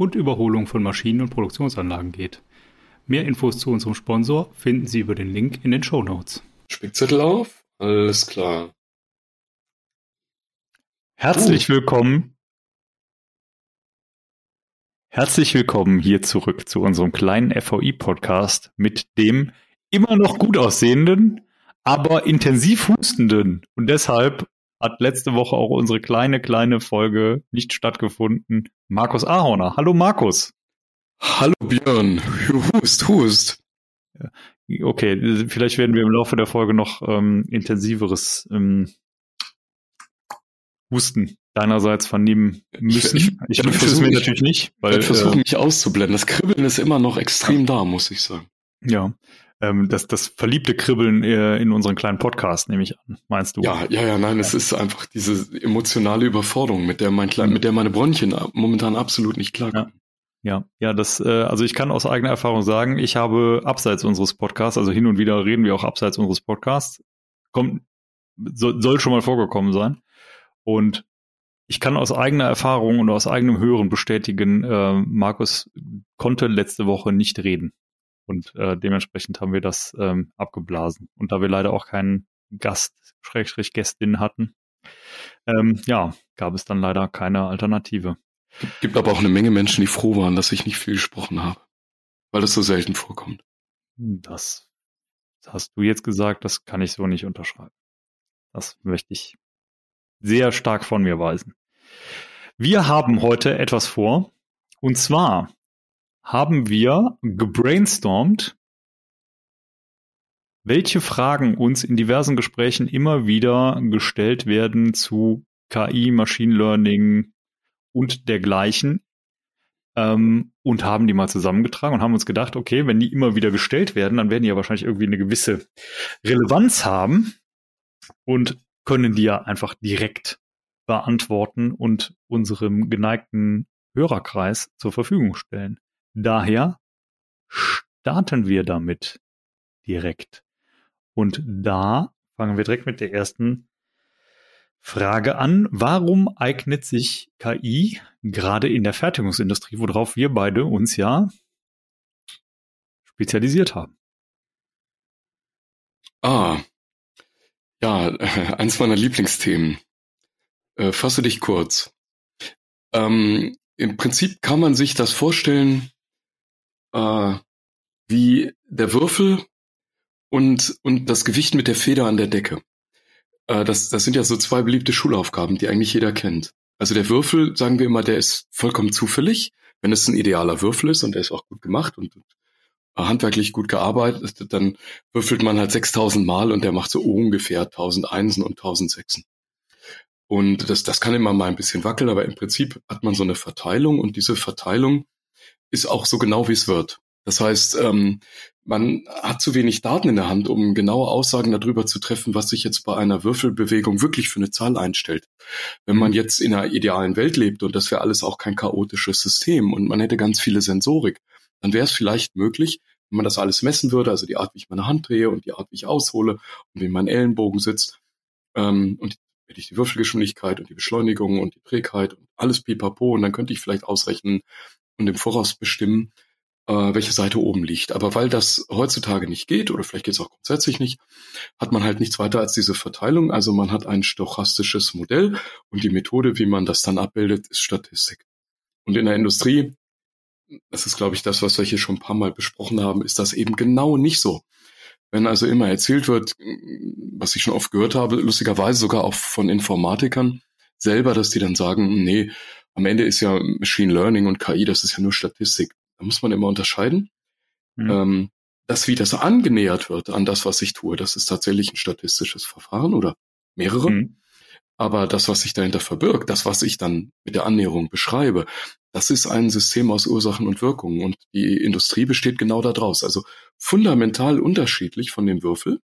und Überholung von Maschinen und Produktionsanlagen geht. Mehr Infos zu unserem Sponsor finden Sie über den Link in den Show Notes. Spickzettel auf? Alles klar. Herzlich uh. willkommen. Herzlich willkommen hier zurück zu unserem kleinen FVI-Podcast mit dem immer noch gut aussehenden, aber intensiv hustenden und deshalb hat letzte Woche auch unsere kleine, kleine Folge nicht stattgefunden. Markus Ahorner. Hallo Markus. Hallo Björn. Hust, hust. Okay, vielleicht werden wir im Laufe der Folge noch ähm, intensiveres ähm, Husten deinerseits vernehmen müssen. Ich, ich, ich, ich es mir natürlich nicht. Weil, ich versuche äh, mich auszublenden. Das Kribbeln ist immer noch extrem da, muss ich sagen. Ja, ähm, das, das verliebte Kribbeln äh, in unseren kleinen Podcast, nehme ich an, meinst du? Ja, ja, ja, nein, ja. es ist einfach diese emotionale Überforderung, mit der mein klein, mit der meine Bronchien momentan absolut nicht klarkommen. Ja. Ja, ja, das, äh, also ich kann aus eigener Erfahrung sagen, ich habe abseits unseres Podcasts, also hin und wieder reden wir auch abseits unseres Podcasts, kommt, so, soll schon mal vorgekommen sein. Und ich kann aus eigener Erfahrung und aus eigenem Hören bestätigen, äh, Markus konnte letzte Woche nicht reden. Und äh, dementsprechend haben wir das ähm, abgeblasen. Und da wir leider auch keinen Gast, Schrägstrich Gästin hatten, ähm, ja, gab es dann leider keine Alternative. Gibt, gibt aber auch eine Menge Menschen, die froh waren, dass ich nicht viel gesprochen habe. Weil das so selten vorkommt. Das hast du jetzt gesagt, das kann ich so nicht unterschreiben. Das möchte ich sehr stark von mir weisen. Wir haben heute etwas vor. Und zwar haben wir gebrainstormt, welche Fragen uns in diversen Gesprächen immer wieder gestellt werden zu KI, Machine Learning und dergleichen ähm, und haben die mal zusammengetragen und haben uns gedacht, okay, wenn die immer wieder gestellt werden, dann werden die ja wahrscheinlich irgendwie eine gewisse Relevanz haben und können die ja einfach direkt beantworten und unserem geneigten Hörerkreis zur Verfügung stellen. Daher starten wir damit direkt. Und da fangen wir direkt mit der ersten Frage an. Warum eignet sich KI gerade in der Fertigungsindustrie, worauf wir beide uns ja spezialisiert haben? Ah, ja, eins meiner Lieblingsthemen. Äh, fasse dich kurz. Ähm, Im Prinzip kann man sich das vorstellen äh, wie der Würfel und, und das Gewicht mit der Feder an der Decke. Äh, das, das sind ja so zwei beliebte Schulaufgaben, die eigentlich jeder kennt. Also der Würfel, sagen wir immer, der ist vollkommen zufällig, wenn es ein idealer Würfel ist und der ist auch gut gemacht und, und handwerklich gut gearbeitet, dann würfelt man halt 6000 Mal und der macht so ungefähr 1000 Einsen und 1000 Sechsen. Und das, das kann immer mal ein bisschen wackeln, aber im Prinzip hat man so eine Verteilung und diese Verteilung ist auch so genau, wie es wird. Das heißt, ähm, man hat zu wenig Daten in der Hand, um genaue Aussagen darüber zu treffen, was sich jetzt bei einer Würfelbewegung wirklich für eine Zahl einstellt. Wenn man jetzt in einer idealen Welt lebt und das wäre alles auch kein chaotisches System und man hätte ganz viele Sensorik, dann wäre es vielleicht möglich, wenn man das alles messen würde, also die Art, wie ich meine Hand drehe und die Art, wie ich aushole und wie mein Ellenbogen sitzt ähm, und hätte ich die Würfelgeschwindigkeit und die Beschleunigung und die Trägheit und alles pipapo und dann könnte ich vielleicht ausrechnen, und im Voraus bestimmen, äh, welche Seite oben liegt. Aber weil das heutzutage nicht geht, oder vielleicht geht es auch grundsätzlich nicht, hat man halt nichts weiter als diese Verteilung. Also man hat ein stochastisches Modell und die Methode, wie man das dann abbildet, ist Statistik. Und in der Industrie, das ist, glaube ich, das, was wir hier schon ein paar Mal besprochen haben, ist das eben genau nicht so. Wenn also immer erzählt wird, was ich schon oft gehört habe, lustigerweise sogar auch von Informatikern selber, dass die dann sagen, nee, am Ende ist ja Machine Learning und KI, das ist ja nur Statistik. Da muss man immer unterscheiden. Mhm. Ähm, das, wie das angenähert wird an das, was ich tue, das ist tatsächlich ein statistisches Verfahren oder mehrere. Mhm. Aber das, was sich dahinter verbirgt, das, was ich dann mit der Annäherung beschreibe, das ist ein System aus Ursachen und Wirkungen und die Industrie besteht genau daraus. Also fundamental unterschiedlich von dem Würfel.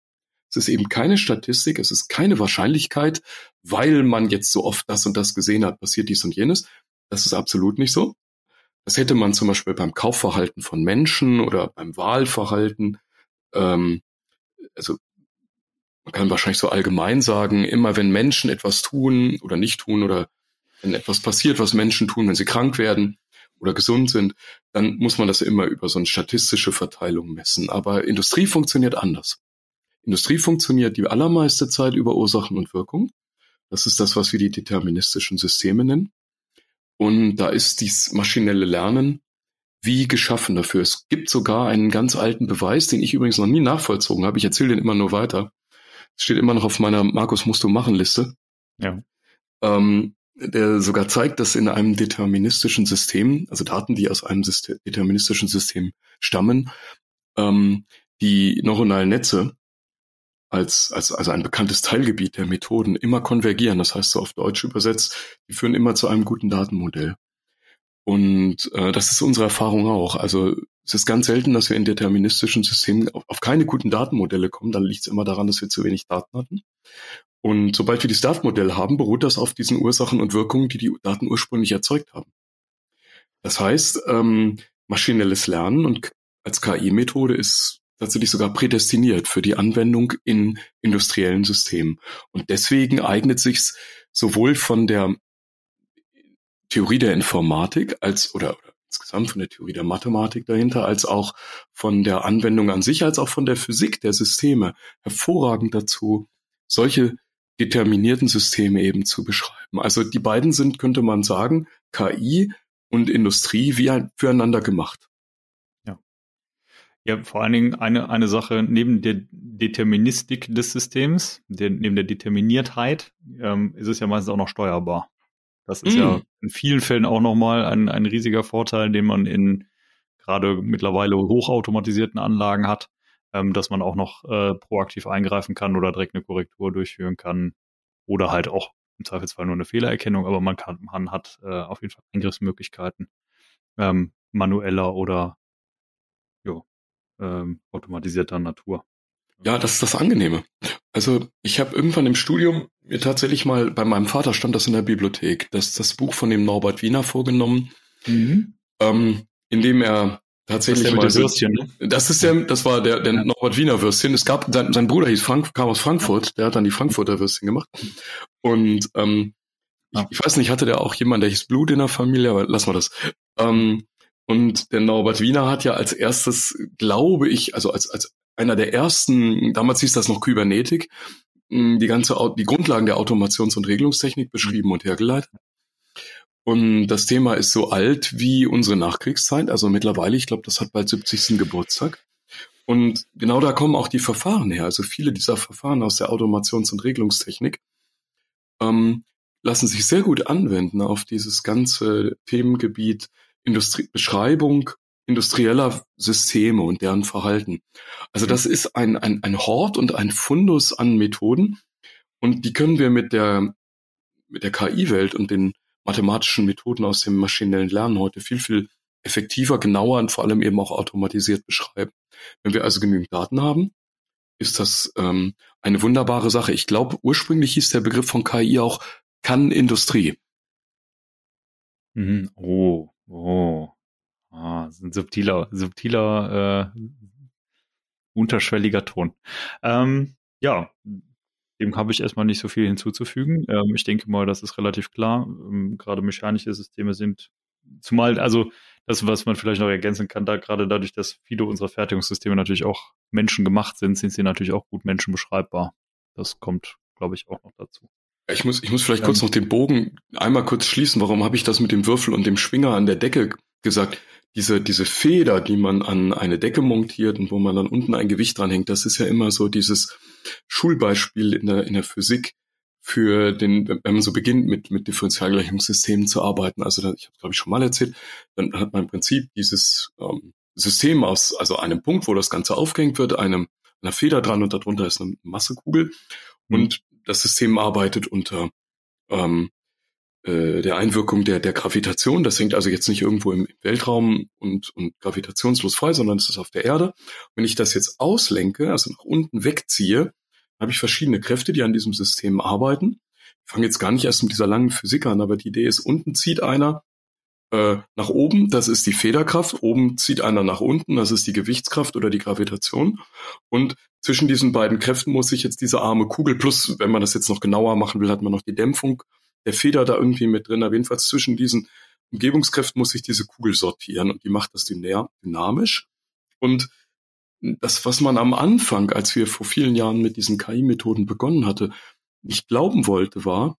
Es ist eben keine Statistik, es ist keine Wahrscheinlichkeit, weil man jetzt so oft das und das gesehen hat, passiert dies und jenes. Das ist absolut nicht so. Das hätte man zum Beispiel beim Kaufverhalten von Menschen oder beim Wahlverhalten. Ähm, also man kann wahrscheinlich so allgemein sagen, immer wenn Menschen etwas tun oder nicht tun oder wenn etwas passiert, was Menschen tun, wenn sie krank werden oder gesund sind, dann muss man das immer über so eine statistische Verteilung messen. Aber Industrie funktioniert anders. Industrie funktioniert die allermeiste Zeit über Ursachen und Wirkung. Das ist das, was wir die deterministischen Systeme nennen. Und da ist dies maschinelle Lernen wie geschaffen dafür. Es gibt sogar einen ganz alten Beweis, den ich übrigens noch nie nachvollzogen habe. Ich erzähle den immer nur weiter. Es steht immer noch auf meiner Markus musst du machen Liste. Ja. Ähm, der sogar zeigt, dass in einem deterministischen System, also Daten, die aus einem System, deterministischen System stammen, ähm, die neuronalen Netze als, als, also ein bekanntes Teilgebiet der Methoden immer konvergieren. Das heißt so auf Deutsch übersetzt, die führen immer zu einem guten Datenmodell. Und äh, das ist unsere Erfahrung auch. Also es ist ganz selten, dass wir in deterministischen Systemen auf, auf keine guten Datenmodelle kommen. Dann liegt es immer daran, dass wir zu wenig Daten hatten. Und sobald wir das Datenmodell haben, beruht das auf diesen Ursachen und Wirkungen, die die Daten ursprünglich erzeugt haben. Das heißt, ähm, maschinelles Lernen und als KI-Methode ist tatsächlich sogar prädestiniert für die Anwendung in industriellen Systemen. Und deswegen eignet sich's sowohl von der Theorie der Informatik als oder insgesamt von der Theorie der Mathematik dahinter, als auch von der Anwendung an sich, als auch von der Physik der Systeme hervorragend dazu, solche determinierten Systeme eben zu beschreiben. Also die beiden sind, könnte man sagen, KI und Industrie wie ein, füreinander gemacht. Ja. Vor allen Dingen eine, eine Sache neben der Deterministik des Systems, der, neben der Determiniertheit, ähm, ist es ja meistens auch noch steuerbar. Das ist mm. ja in vielen Fällen auch nochmal ein, ein riesiger Vorteil, den man in gerade mittlerweile hochautomatisierten Anlagen hat, ähm, dass man auch noch äh, proaktiv eingreifen kann oder direkt eine Korrektur durchführen kann oder halt auch im Zweifelsfall nur eine Fehlererkennung, aber man kann, man hat äh, auf jeden Fall Eingriffsmöglichkeiten ähm, manueller oder ähm, automatisierter Natur. Ja, das ist das Angenehme. Also ich habe irgendwann im Studium mir tatsächlich mal, bei meinem Vater stand das in der Bibliothek, das, das Buch von dem Norbert Wiener vorgenommen, mhm. ähm, in dem er tatsächlich das mal Würstchen, ne? das ist der das war der der ja. Norbert Wiener Würstchen es gab sein, sein Bruder hieß Frank kam aus Frankfurt der hat dann die Frankfurter Würstchen gemacht und ähm, ja. ich, ich, weiß nicht hatte der auch jemand der hieß Blut in der Familie aber lass mal das ähm, und der Norbert Wiener hat ja als erstes glaube ich also als als einer der ersten damals hieß das noch Kybernetik die ganze die Grundlagen der Automations- und Regelungstechnik beschrieben und hergeleitet und das Thema ist so alt wie unsere Nachkriegszeit, also mittlerweile, ich glaube, das hat bald 70. Geburtstag. Und genau da kommen auch die Verfahren her. Also viele dieser Verfahren aus der Automations- und Regelungstechnik ähm, lassen sich sehr gut anwenden auf dieses ganze Themengebiet Industrie Beschreibung industrieller Systeme und deren Verhalten. Also das ist ein, ein, ein Hort und ein Fundus an Methoden und die können wir mit der, mit der KI-Welt und den mathematischen Methoden aus dem maschinellen Lernen heute viel, viel effektiver, genauer und vor allem eben auch automatisiert beschreiben. Wenn wir also genügend Daten haben, ist das ähm, eine wunderbare Sache. Ich glaube, ursprünglich hieß der Begriff von KI auch kann Industrie. Mhm. Oh. Ein subtiler, subtiler, äh, unterschwelliger Ton. Ähm, ja, dem habe ich erstmal nicht so viel hinzuzufügen. Ähm, ich denke mal, das ist relativ klar. Ähm, gerade mechanische Systeme sind, zumal, also das, was man vielleicht noch ergänzen kann, da gerade dadurch, dass viele unserer Fertigungssysteme natürlich auch menschengemacht sind, sind sie natürlich auch gut menschenbeschreibbar. Das kommt, glaube ich, auch noch dazu. Ich muss, ich muss vielleicht ähm, kurz noch den Bogen einmal kurz schließen. Warum habe ich das mit dem Würfel und dem Schwinger an der Decke gesagt? Diese, diese Feder, die man an eine Decke montiert und wo man dann unten ein Gewicht dranhängt, das ist ja immer so dieses Schulbeispiel in der, in der Physik für den, wenn man so beginnt mit, mit Differentialgleichungssystemen zu arbeiten. Also ich habe glaube ich schon mal erzählt, dann hat man im Prinzip dieses ähm, System aus, also einem Punkt, wo das Ganze aufgehängt wird, einem einer Feder dran und darunter ist eine Massekugel mhm. und das System arbeitet unter ähm, äh, der Einwirkung der, der Gravitation. Das hängt also jetzt nicht irgendwo im Weltraum und, und gravitationslos frei, sondern es ist auf der Erde. Wenn ich das jetzt auslenke, also nach unten wegziehe, habe ich verschiedene Kräfte, die an diesem System arbeiten. Ich fange jetzt gar nicht erst mit dieser langen Physik an, aber die Idee ist, unten zieht einer äh, nach oben, das ist die Federkraft, oben zieht einer nach unten, das ist die Gewichtskraft oder die Gravitation. Und zwischen diesen beiden Kräften muss sich jetzt diese arme Kugel, plus, wenn man das jetzt noch genauer machen will, hat man noch die Dämpfung der Feder da irgendwie mit drin. Aber jedenfalls zwischen diesen Umgebungskräften muss sich diese Kugel sortieren und die macht das dynamisch. Und das, was man am Anfang, als wir vor vielen Jahren mit diesen KI-Methoden begonnen hatte, nicht glauben wollte, war,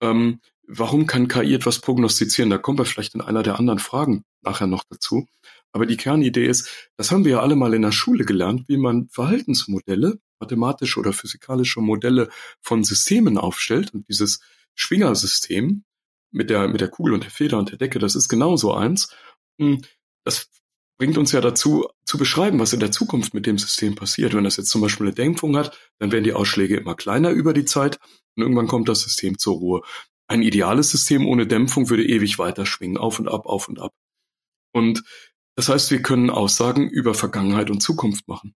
ähm, warum kann KI etwas prognostizieren? Da kommen wir vielleicht in einer der anderen Fragen nachher noch dazu. Aber die Kernidee ist, das haben wir ja alle mal in der Schule gelernt, wie man Verhaltensmodelle, mathematische oder physikalische Modelle von Systemen aufstellt. Und dieses Schwingersystem mit der, mit der Kugel und der Feder und der Decke, das ist genauso eins. Hm, das bringt uns ja dazu, zu beschreiben, was in der Zukunft mit dem System passiert. Wenn das jetzt zum Beispiel eine Dämpfung hat, dann werden die Ausschläge immer kleiner über die Zeit und irgendwann kommt das System zur Ruhe. Ein ideales System ohne Dämpfung würde ewig weiter schwingen, auf und ab, auf und ab. Und das heißt, wir können Aussagen über Vergangenheit und Zukunft machen.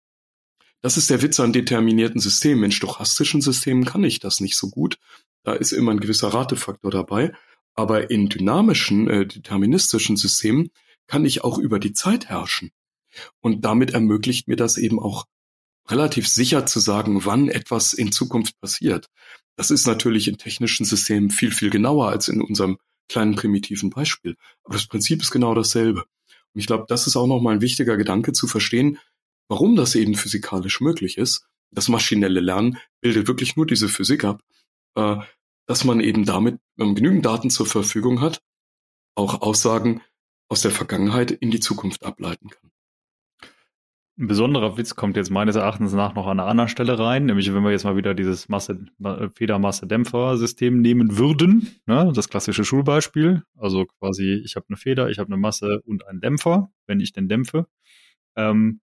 Das ist der Witz an determinierten Systemen. In stochastischen Systemen kann ich das nicht so gut. Da ist immer ein gewisser Ratefaktor dabei. Aber in dynamischen, äh, deterministischen Systemen kann ich auch über die Zeit herrschen. Und damit ermöglicht mir das eben auch relativ sicher zu sagen, wann etwas in Zukunft passiert. Das ist natürlich in technischen Systemen viel, viel genauer als in unserem kleinen primitiven Beispiel. Aber das Prinzip ist genau dasselbe. Und ich glaube, das ist auch nochmal ein wichtiger Gedanke zu verstehen, warum das eben physikalisch möglich ist. Das maschinelle Lernen bildet wirklich nur diese Physik ab äh, dass man eben damit, wenn man genügend Daten zur Verfügung hat, auch Aussagen aus der Vergangenheit in die Zukunft ableiten kann. Ein besonderer Witz kommt jetzt meines Erachtens nach noch an einer anderen Stelle rein, nämlich wenn wir jetzt mal wieder dieses Masse, Federmasse-Dämpfer-System nehmen würden, ne, das klassische Schulbeispiel, also quasi ich habe eine Feder, ich habe eine Masse und einen Dämpfer, wenn ich den dämpfe, ähm,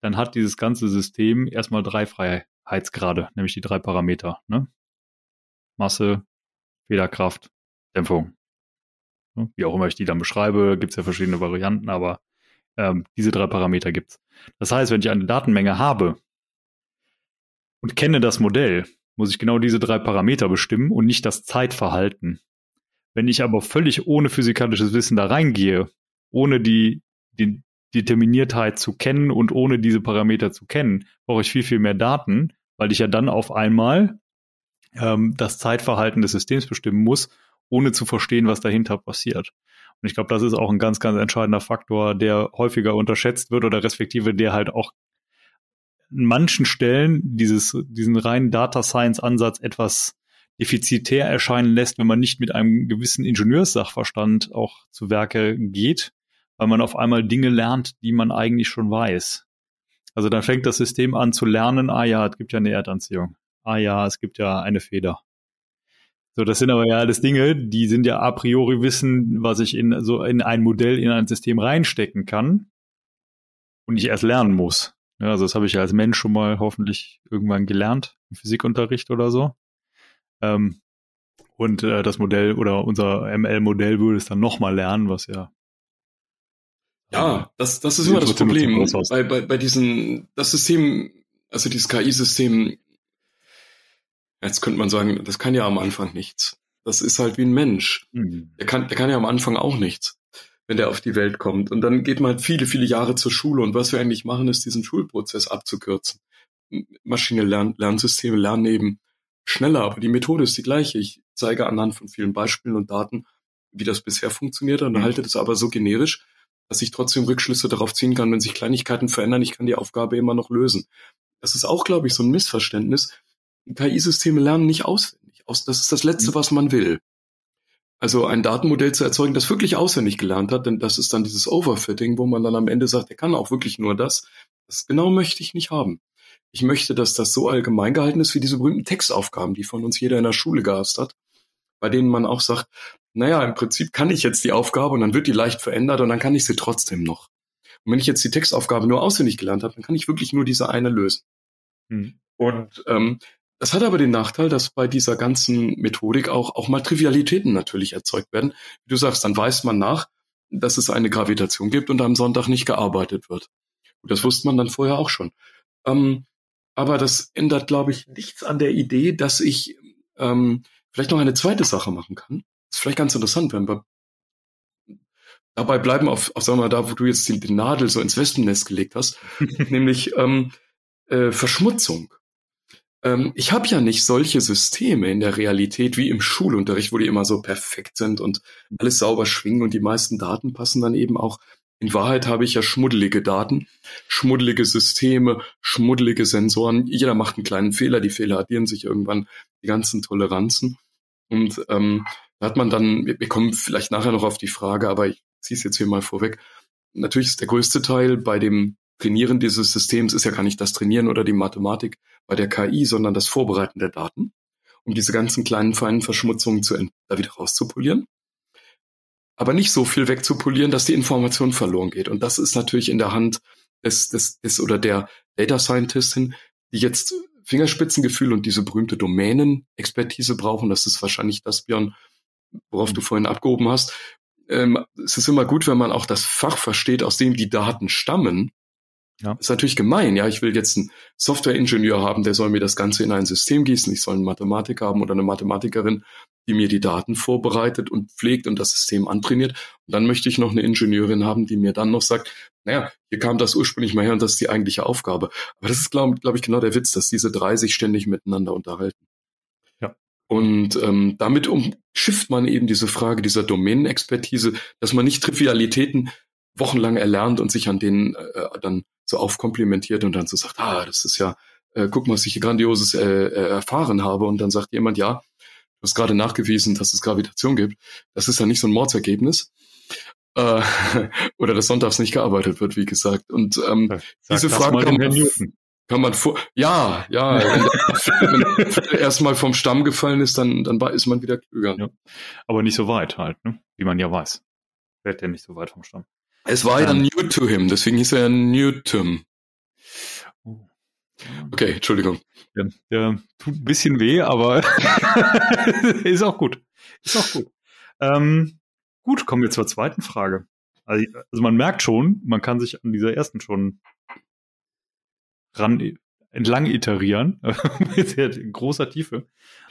dann hat dieses ganze System erstmal drei Freiheitsgrade, nämlich die drei Parameter. Ne? Masse, Federkraft, Dämpfung. Wie auch immer ich die dann beschreibe, gibt es ja verschiedene Varianten, aber ähm, diese drei Parameter gibt's. Das heißt, wenn ich eine Datenmenge habe und kenne das Modell, muss ich genau diese drei Parameter bestimmen und nicht das Zeitverhalten. Wenn ich aber völlig ohne physikalisches Wissen da reingehe, ohne die, die Determiniertheit zu kennen und ohne diese Parameter zu kennen, brauche ich viel, viel mehr Daten, weil ich ja dann auf einmal ähm, das Zeitverhalten des Systems bestimmen muss, ohne zu verstehen, was dahinter passiert. Und ich glaube, das ist auch ein ganz, ganz entscheidender Faktor, der häufiger unterschätzt wird oder respektive der halt auch in manchen Stellen dieses, diesen reinen Data Science Ansatz etwas defizitär erscheinen lässt, wenn man nicht mit einem gewissen Ingenieurssachverstand auch zu Werke geht, weil man auf einmal Dinge lernt, die man eigentlich schon weiß. Also dann fängt das System an zu lernen, ah ja, es gibt ja eine Erdanziehung ah ja, es gibt ja eine Feder. So, das sind aber ja alles Dinge, die sind ja a priori Wissen, was ich in so in ein Modell, in ein System reinstecken kann und ich erst lernen muss. Ja, also das habe ich ja als Mensch schon mal hoffentlich irgendwann gelernt, im Physikunterricht oder so. Ähm, und äh, das Modell oder unser ML-Modell würde es dann nochmal lernen, was ja. Ja, das, das ist immer das Problem. Bei, bei, bei diesen, das System, also dieses KI-System Jetzt könnte man sagen, das kann ja am Anfang nichts. Das ist halt wie ein Mensch. Mhm. Der kann, der kann ja am Anfang auch nichts, wenn der auf die Welt kommt. Und dann geht man halt viele, viele Jahre zur Schule. Und was wir eigentlich machen, ist diesen Schulprozess abzukürzen. Maschine Lern Lernsysteme lernen eben schneller, aber die Methode ist die gleiche. Ich zeige anhand von vielen Beispielen und Daten, wie das bisher funktioniert und mhm. halte das aber so generisch, dass ich trotzdem Rückschlüsse darauf ziehen kann, wenn sich Kleinigkeiten verändern, ich kann die Aufgabe immer noch lösen. Das ist auch, glaube ich, so ein Missverständnis, KI-Systeme lernen nicht auswendig. Das ist das Letzte, mhm. was man will. Also ein Datenmodell zu erzeugen, das wirklich auswendig gelernt hat, denn das ist dann dieses Overfitting, wo man dann am Ende sagt, er kann auch wirklich nur das. Das genau möchte ich nicht haben. Ich möchte, dass das so allgemein gehalten ist wie diese berühmten Textaufgaben, die von uns jeder in der Schule gehasst hat, bei denen man auch sagt, naja, im Prinzip kann ich jetzt die Aufgabe und dann wird die leicht verändert und dann kann ich sie trotzdem noch. Und wenn ich jetzt die Textaufgabe nur auswendig gelernt habe, dann kann ich wirklich nur diese eine lösen. Hm. Und ähm, das hat aber den Nachteil, dass bei dieser ganzen Methodik auch, auch mal Trivialitäten natürlich erzeugt werden. Wie du sagst, dann weist man nach, dass es eine Gravitation gibt und am Sonntag nicht gearbeitet wird. Und das wusste man dann vorher auch schon. Ähm, aber das ändert, glaube ich, nichts an der Idee, dass ich ähm, vielleicht noch eine zweite Sache machen kann. Das ist vielleicht ganz interessant, wenn wir dabei bleiben auf, auf sagen wir mal, da, wo du jetzt die, die Nadel so ins Wespennest gelegt hast, nämlich ähm, äh, Verschmutzung. Ähm, ich habe ja nicht solche Systeme in der Realität wie im Schulunterricht, wo die immer so perfekt sind und alles sauber schwingen und die meisten Daten passen dann eben auch. In Wahrheit habe ich ja schmuddelige Daten, schmuddelige Systeme, schmuddelige Sensoren. Jeder macht einen kleinen Fehler, die Fehler addieren sich irgendwann, die ganzen Toleranzen. Und ähm, da hat man dann, wir kommen vielleicht nachher noch auf die Frage, aber ich ziehe es jetzt hier mal vorweg. Natürlich ist der größte Teil bei dem Trainieren dieses Systems ist ja gar nicht das Trainieren oder die Mathematik bei der KI, sondern das Vorbereiten der Daten, um diese ganzen kleinen feinen Verschmutzungen zu, da wieder rauszupolieren. Aber nicht so viel wegzupolieren, dass die Information verloren geht. Und das ist natürlich in der Hand des, des, des oder der Data Scientistin, die jetzt Fingerspitzengefühl und diese berühmte Domänen-Expertise brauchen. Das ist wahrscheinlich das, Björn, worauf du vorhin abgehoben hast. Ähm, es ist immer gut, wenn man auch das Fach versteht, aus dem die Daten stammen ja. Ist natürlich gemein, ja. Ich will jetzt einen Softwareingenieur haben, der soll mir das Ganze in ein System gießen. Ich soll einen Mathematiker haben oder eine Mathematikerin, die mir die Daten vorbereitet und pflegt und das System antrainiert. Und dann möchte ich noch eine Ingenieurin haben, die mir dann noch sagt, naja, hier kam das ursprünglich mal her und das ist die eigentliche Aufgabe. Aber das ist, glaube glaub ich, genau der Witz, dass diese drei sich ständig miteinander unterhalten. Und ähm, damit umschifft man eben diese Frage dieser Domänenexpertise, dass man nicht Trivialitäten wochenlang erlernt und sich an denen äh, dann so aufkomplimentiert und dann so sagt, ah, das ist ja, äh, guck mal, was ich hier Grandioses äh, äh, erfahren habe. Und dann sagt jemand, ja, du hast gerade nachgewiesen, dass es Gravitation gibt. Das ist ja nicht so ein Mordsergebnis. Äh, oder dass sonntags nicht gearbeitet wird, wie gesagt. Und ähm, ja, diese Frage kann man, kann man vor, ja, ja, wenn der erstmal vom Stamm gefallen ist, dann, dann ist man wieder klüger. Ja. Aber nicht so weit halt, ne? wie man ja weiß. Fällt der nicht so weit vom Stamm. Es war ja new to him, deswegen hieß er Newton. Oh. Okay, Entschuldigung. Ja, der tut ein bisschen weh, aber ist auch gut. Ist auch gut. Ähm, gut, kommen wir zur zweiten Frage. Also, also, man merkt schon, man kann sich an dieser ersten schon ran entlang iterieren, mit großer Tiefe.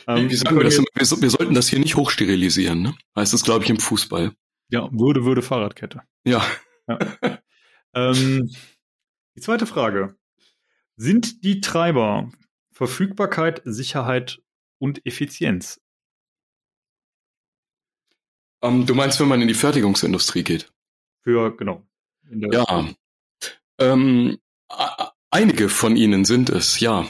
Ähm, wir, wir, das, wir, wir, sollten das hier nicht hochsterilisieren, ne? Heißt das, glaube ich, im Fußball. Ja, würde, würde Fahrradkette. Ja. ja. ähm, die zweite Frage. Sind die Treiber Verfügbarkeit, Sicherheit und Effizienz? Um, ähm, du meinst, wenn man in die Fertigungsindustrie geht? Für, genau. ja. Ähm, einige von ihnen sind es, ja.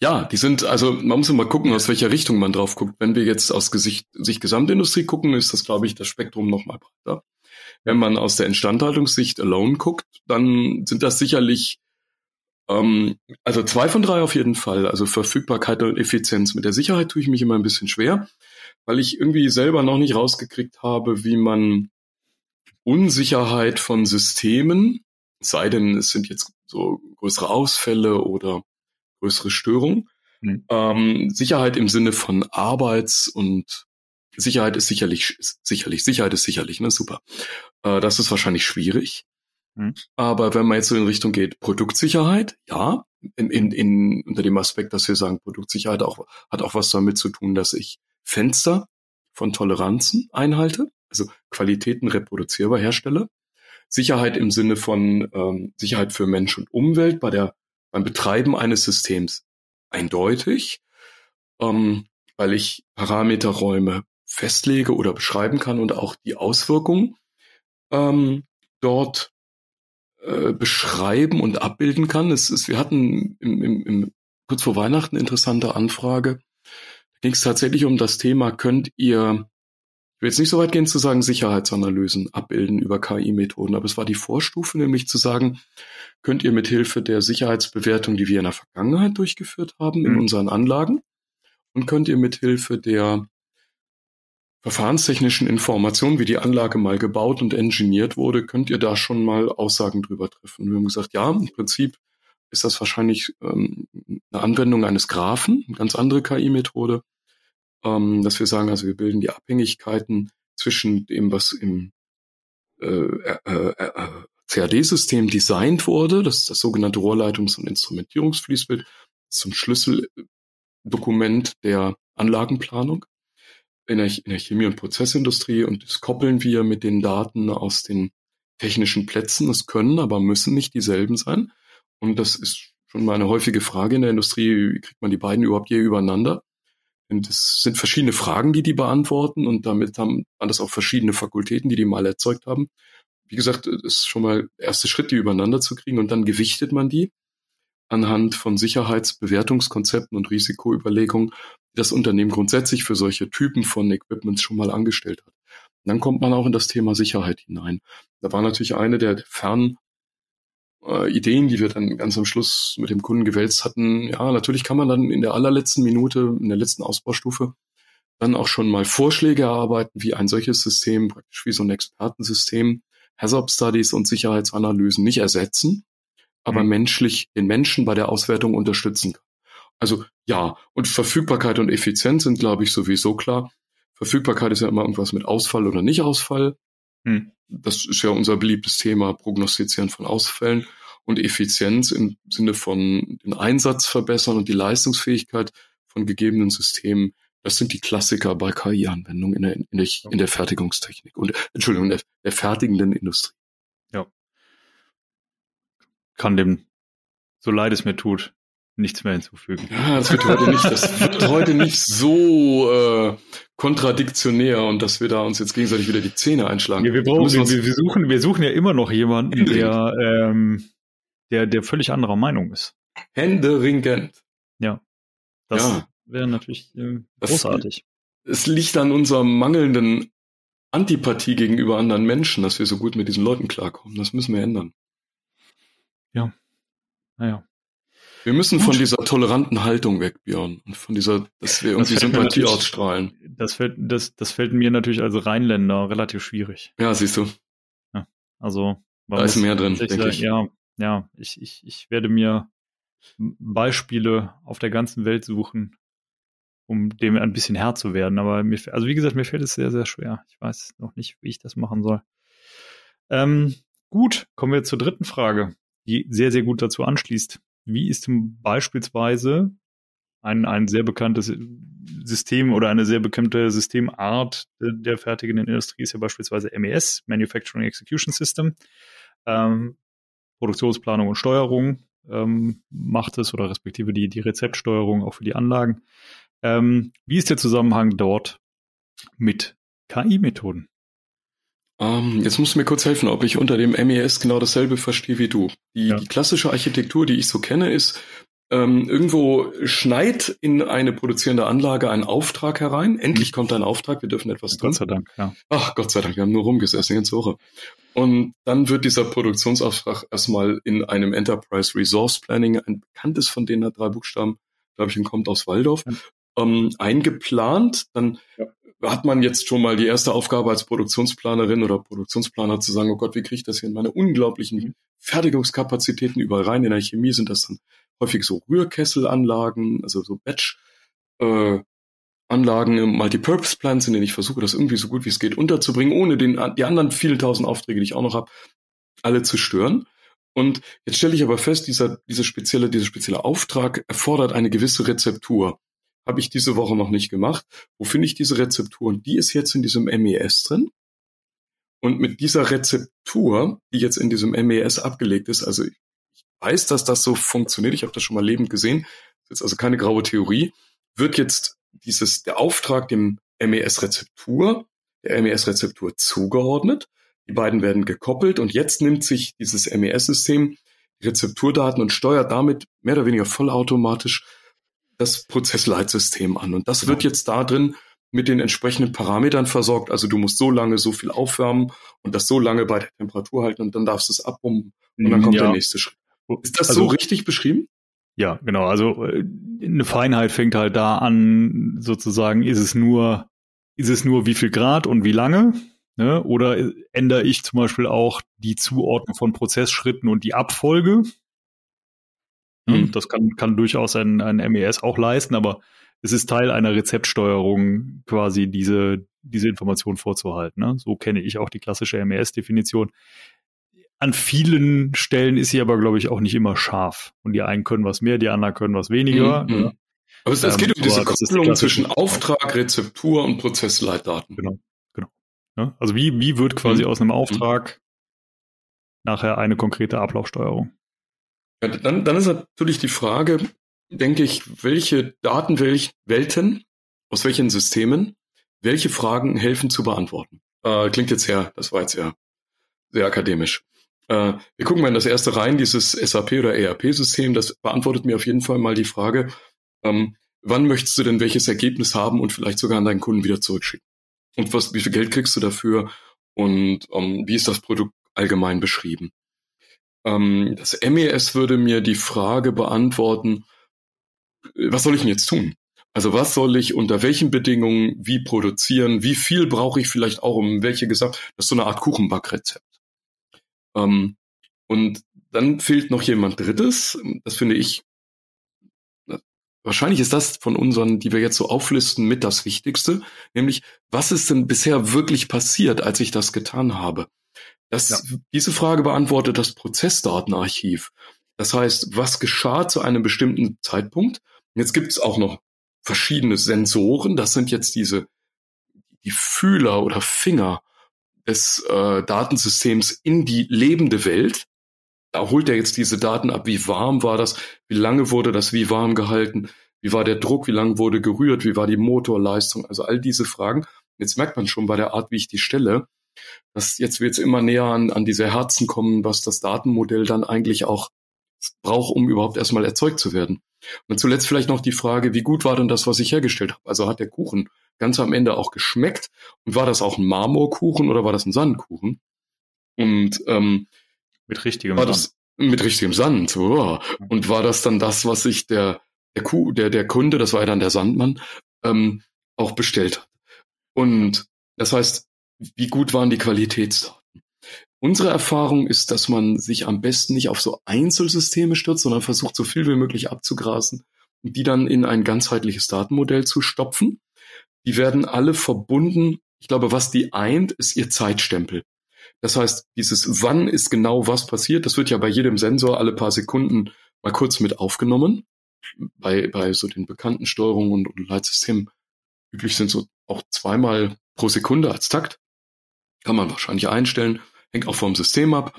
Ja, die sind, also man muss immer gucken, aus welcher Richtung man drauf guckt. Wenn wir jetzt aus Gesicht, Sicht Gesamtindustrie gucken, ist das, glaube ich, das Spektrum nochmal breiter. Wenn man aus der Instandhaltungssicht alone guckt, dann sind das sicherlich, ähm, also zwei von drei auf jeden Fall. Also Verfügbarkeit und Effizienz. Mit der Sicherheit tue ich mich immer ein bisschen schwer, weil ich irgendwie selber noch nicht rausgekriegt habe, wie man Unsicherheit von Systemen, sei denn es sind jetzt so größere Ausfälle oder größere Störung. Mhm. Ähm, Sicherheit im Sinne von Arbeits- und Sicherheit ist sicherlich, sicherlich, Sicherheit ist sicherlich, ne, super. Äh, das ist wahrscheinlich schwierig. Mhm. Aber wenn man jetzt so in Richtung geht, Produktsicherheit, ja, in, in, in, unter dem Aspekt, dass wir sagen, Produktsicherheit auch, hat auch was damit zu tun, dass ich Fenster von Toleranzen einhalte, also Qualitäten reproduzierbar herstelle. Sicherheit im Sinne von ähm, Sicherheit für Mensch und Umwelt bei der beim Betreiben eines Systems eindeutig, ähm, weil ich Parameterräume festlege oder beschreiben kann und auch die Auswirkungen ähm, dort äh, beschreiben und abbilden kann. Es ist, wir hatten im, im, im, kurz vor Weihnachten interessante Anfrage. Da ging es tatsächlich um das Thema, könnt ihr will jetzt nicht so weit gehen zu sagen, Sicherheitsanalysen abbilden über KI-Methoden, aber es war die Vorstufe, nämlich zu sagen, könnt ihr mit Hilfe der Sicherheitsbewertung, die wir in der Vergangenheit durchgeführt haben, mhm. in unseren Anlagen, und könnt ihr mit Hilfe der verfahrenstechnischen Informationen, wie die Anlage mal gebaut und engineiert wurde, könnt ihr da schon mal Aussagen drüber treffen. Wir haben gesagt, ja, im Prinzip ist das wahrscheinlich ähm, eine Anwendung eines Graphen, eine ganz andere KI-Methode, ähm, dass wir sagen, also wir bilden die Abhängigkeiten zwischen dem, was im äh, äh, äh, CAD-System designt wurde, das ist das sogenannte Rohrleitungs- und Instrumentierungsfließbild, zum Schlüsseldokument der Anlagenplanung in der, in der Chemie- und Prozessindustrie und das koppeln wir mit den Daten aus den technischen Plätzen. Es können, aber müssen nicht dieselben sein. Und das ist schon mal eine häufige Frage in der Industrie. Wie kriegt man die beiden überhaupt je übereinander? Und das sind verschiedene Fragen, die die beantworten und damit haben man das auch verschiedene Fakultäten, die die mal erzeugt haben. Wie gesagt, das ist schon mal der erste Schritt, die übereinander zu kriegen und dann gewichtet man die anhand von Sicherheitsbewertungskonzepten und Risikoüberlegungen, die das Unternehmen grundsätzlich für solche Typen von Equipments schon mal angestellt hat. Und dann kommt man auch in das Thema Sicherheit hinein. Da war natürlich eine der fernen äh, Ideen, die wir dann ganz am Schluss mit dem Kunden gewälzt hatten. Ja, natürlich kann man dann in der allerletzten Minute, in der letzten Ausbaustufe, dann auch schon mal Vorschläge erarbeiten, wie ein solches System, praktisch wie so ein Expertensystem, Hazard Studies und Sicherheitsanalysen nicht ersetzen, aber mhm. menschlich den Menschen bei der Auswertung unterstützen kann. Also ja, und Verfügbarkeit und Effizienz sind, glaube ich, sowieso klar. Verfügbarkeit ist ja immer irgendwas mit Ausfall oder Nicht-Ausfall. Hm. Das ist ja unser beliebtes Thema, Prognostizieren von Ausfällen und Effizienz im Sinne von den Einsatz verbessern und die Leistungsfähigkeit von gegebenen Systemen. Das sind die Klassiker bei KI-Anwendungen in der, in, der, in der Fertigungstechnik und Entschuldigung, der, der fertigenden Industrie. Ja. Kann dem, so leid es mir tut, nichts mehr hinzufügen. Ja, das wird heute nicht, das wird heute nicht so äh, kontradiktionär und dass wir da uns jetzt gegenseitig wieder die Zähne einschlagen. Ja, wir, brauchen, wir, wir, suchen, wir suchen ja immer noch jemanden, der, ähm, der, der völlig anderer Meinung ist. Händeringend. Ja. Das ja. wäre natürlich äh, großartig. es liegt an unserer mangelnden Antipathie gegenüber anderen Menschen, dass wir so gut mit diesen Leuten klarkommen. Das müssen wir ändern. Ja. Naja. Wir müssen Gut. von dieser toleranten Haltung weg, Björn. Und von dieser, dass wir irgendwie Sympathie ausstrahlen. Das fällt, das, das fällt mir natürlich als Rheinländer relativ schwierig. Ja, siehst du. Ja, also. Da ist mehr drin, denke ich. Ja, ja, ich, ich, ich werde mir Beispiele auf der ganzen Welt suchen, um dem ein bisschen Herr zu werden. Aber mir, also wie gesagt, mir fällt es sehr, sehr schwer. Ich weiß noch nicht, wie ich das machen soll. Ähm, gut, kommen wir zur dritten Frage, die sehr, sehr gut dazu anschließt. Wie ist denn beispielsweise ein, ein sehr bekanntes System oder eine sehr bekannte Systemart der fertigenden Industrie ist ja beispielsweise MES, Manufacturing Execution System. Ähm, Produktionsplanung und Steuerung ähm, macht es oder respektive die, die Rezeptsteuerung auch für die Anlagen. Ähm, wie ist der Zusammenhang dort mit KI-Methoden? Ähm, jetzt musst du mir kurz helfen, ob ich unter dem MES genau dasselbe verstehe wie du. Die, ja. die klassische Architektur, die ich so kenne, ist, ähm, irgendwo schneit in eine produzierende Anlage ein Auftrag herein. Endlich kommt ein Auftrag, wir dürfen etwas tun. Gott sei Dank, ja. Ach, Gott sei Dank, wir haben nur rumgesessen, ganz Woche. Und dann wird dieser Produktionsauftrag erstmal in einem Enterprise Resource Planning, ein bekanntes von denen drei Buchstaben, glaube ich, und kommt aus Waldorf, ja. ähm, eingeplant. Dann ja hat man jetzt schon mal die erste Aufgabe als Produktionsplanerin oder Produktionsplaner zu sagen, oh Gott, wie kriege ich das hier in meine unglaublichen mhm. Fertigungskapazitäten überall rein? In der Chemie sind das dann häufig so Rührkesselanlagen, also so Batch äh, Anlagen im Multipurpose Plants, in denen ich versuche, das irgendwie so gut wie es geht unterzubringen, ohne den, die anderen vielen tausend Aufträge, die ich auch noch habe, alle zu stören. Und jetzt stelle ich aber fest, dieser, dieser spezielle, dieser spezielle Auftrag erfordert eine gewisse Rezeptur. Habe ich diese Woche noch nicht gemacht. Wo finde ich diese Rezeptur? Und die ist jetzt in diesem MES drin. Und mit dieser Rezeptur, die jetzt in diesem MES abgelegt ist, also ich weiß, dass das so funktioniert, ich habe das schon mal lebend gesehen, das ist also keine graue Theorie, wird jetzt dieses, der Auftrag dem MES-Rezeptur, der MES-Rezeptur zugeordnet. Die beiden werden gekoppelt und jetzt nimmt sich dieses MES-System Rezepturdaten und steuert damit mehr oder weniger vollautomatisch das Prozessleitsystem an. Und das genau. wird jetzt da drin mit den entsprechenden Parametern versorgt. Also du musst so lange so viel aufwärmen und das so lange bei der Temperatur halten und dann darfst du es abpumpen und dann kommt ja. der nächste Schritt. Ist das also, so richtig beschrieben? Ja, genau. Also äh, eine Feinheit fängt halt da an, sozusagen, ist es nur, ist es nur wie viel Grad und wie lange? Ne? Oder ändere ich zum Beispiel auch die Zuordnung von Prozessschritten und die Abfolge? Mhm. Das kann, kann durchaus ein, ein MES auch leisten, aber es ist Teil einer Rezeptsteuerung, quasi diese, diese Information vorzuhalten. Ne? So kenne ich auch die klassische MES-Definition. An vielen Stellen ist sie aber, glaube ich, auch nicht immer scharf. Und die einen können was mehr, die anderen können was weniger. Mhm. Ne? Aber es, es geht um diese Kopplung zwischen Auftrag, Rezeptur und Prozessleitdaten. Genau, genau. Ja? Also wie, wie wird quasi mhm. aus einem Auftrag nachher eine konkrete Ablaufsteuerung? Ja, dann, dann ist natürlich die Frage, denke ich, welche Datenwelten, aus welchen Systemen, welche Fragen helfen zu beantworten. Äh, klingt jetzt sehr, das war jetzt sehr, sehr akademisch. Äh, wir gucken mal in das erste rein, dieses SAP oder ERP-System, das beantwortet mir auf jeden Fall mal die Frage, ähm, wann möchtest du denn welches Ergebnis haben und vielleicht sogar an deinen Kunden wieder zurückschicken? Und was, wie viel Geld kriegst du dafür? Und ähm, wie ist das Produkt allgemein beschrieben? Ähm, das MES würde mir die Frage beantworten, was soll ich denn jetzt tun? Also was soll ich unter welchen Bedingungen wie produzieren? Wie viel brauche ich vielleicht auch um welche gesagt? Das ist so eine Art Kuchenbackrezept. Ähm, und dann fehlt noch jemand Drittes. Das finde ich. Wahrscheinlich ist das von unseren, die wir jetzt so auflisten, mit das Wichtigste. Nämlich, was ist denn bisher wirklich passiert, als ich das getan habe? Das, ja. Diese Frage beantwortet das Prozessdatenarchiv. Das heißt, was geschah zu einem bestimmten Zeitpunkt? Jetzt gibt es auch noch verschiedene Sensoren. Das sind jetzt diese die Fühler oder Finger des äh, Datensystems in die lebende Welt. Da holt er jetzt diese Daten ab. Wie warm war das? Wie lange wurde das wie warm gehalten? Wie war der Druck? Wie lange wurde gerührt? Wie war die Motorleistung? Also all diese Fragen. Jetzt merkt man schon bei der Art, wie ich die stelle, dass jetzt wird es immer näher an, an diese Herzen kommen, was das Datenmodell dann eigentlich auch braucht, um überhaupt erstmal erzeugt zu werden. Und zuletzt vielleicht noch die Frage, wie gut war denn das, was ich hergestellt habe? Also hat der Kuchen ganz am Ende auch geschmeckt? Und war das auch ein Marmorkuchen oder war das ein Sandkuchen? Und ähm, mit richtigem war das Sand. mit richtigem Sand. Oh. Und war das dann das, was sich der der Kuh, der der Kunde, das war ja dann der Sandmann, ähm, auch bestellt hat? Und das heißt, wie gut waren die Qualitätsdaten? Unsere Erfahrung ist, dass man sich am besten nicht auf so Einzelsysteme stürzt, sondern versucht, so viel wie möglich abzugrasen und die dann in ein ganzheitliches Datenmodell zu stopfen. Die werden alle verbunden. Ich glaube, was die eint, ist ihr Zeitstempel. Das heißt, dieses Wann ist genau was passiert, das wird ja bei jedem Sensor alle paar Sekunden mal kurz mit aufgenommen. Bei, bei so den bekannten Steuerungen und, und Leitsystemen üblich sind so auch zweimal pro Sekunde als Takt. Kann man wahrscheinlich einstellen, hängt auch vom System ab.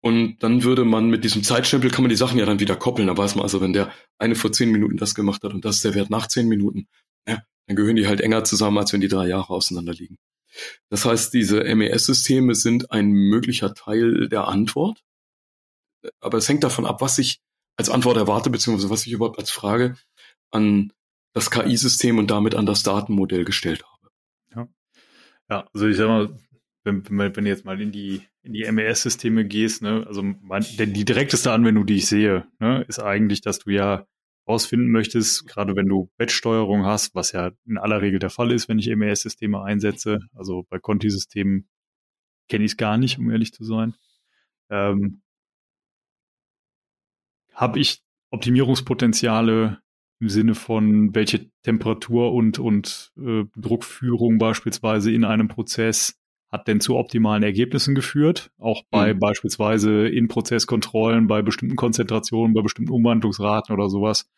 Und dann würde man mit diesem Zeitstempel kann man die Sachen ja dann wieder koppeln. Da weiß man also, wenn der eine vor zehn Minuten das gemacht hat und das ist der Wert nach zehn Minuten, ja, dann gehören die halt enger zusammen, als wenn die drei Jahre auseinander liegen. Das heißt, diese MES-Systeme sind ein möglicher Teil der Antwort. Aber es hängt davon ab, was ich als Antwort erwarte, beziehungsweise was ich überhaupt als Frage an das KI-System und damit an das Datenmodell gestellt habe. Ja, ja also ich sag mal, wenn, wenn, wenn du jetzt mal in die, in die MES-Systeme gehst, ne, also mein, denn die direkteste Anwendung, die ich sehe, ne, ist eigentlich, dass du ja rausfinden möchtest, gerade wenn du Batch-Steuerung hast, was ja in aller Regel der Fall ist, wenn ich MES-Systeme einsetze. Also bei Conti-Systemen kenne ich es gar nicht, um ehrlich zu sein. Ähm, Habe ich Optimierungspotenziale im Sinne von welche Temperatur und, und äh, Druckführung beispielsweise in einem Prozess hat denn zu optimalen Ergebnissen geführt, auch bei mhm. beispielsweise in Prozesskontrollen, bei bestimmten Konzentrationen, bei bestimmten Umwandlungsraten oder sowas.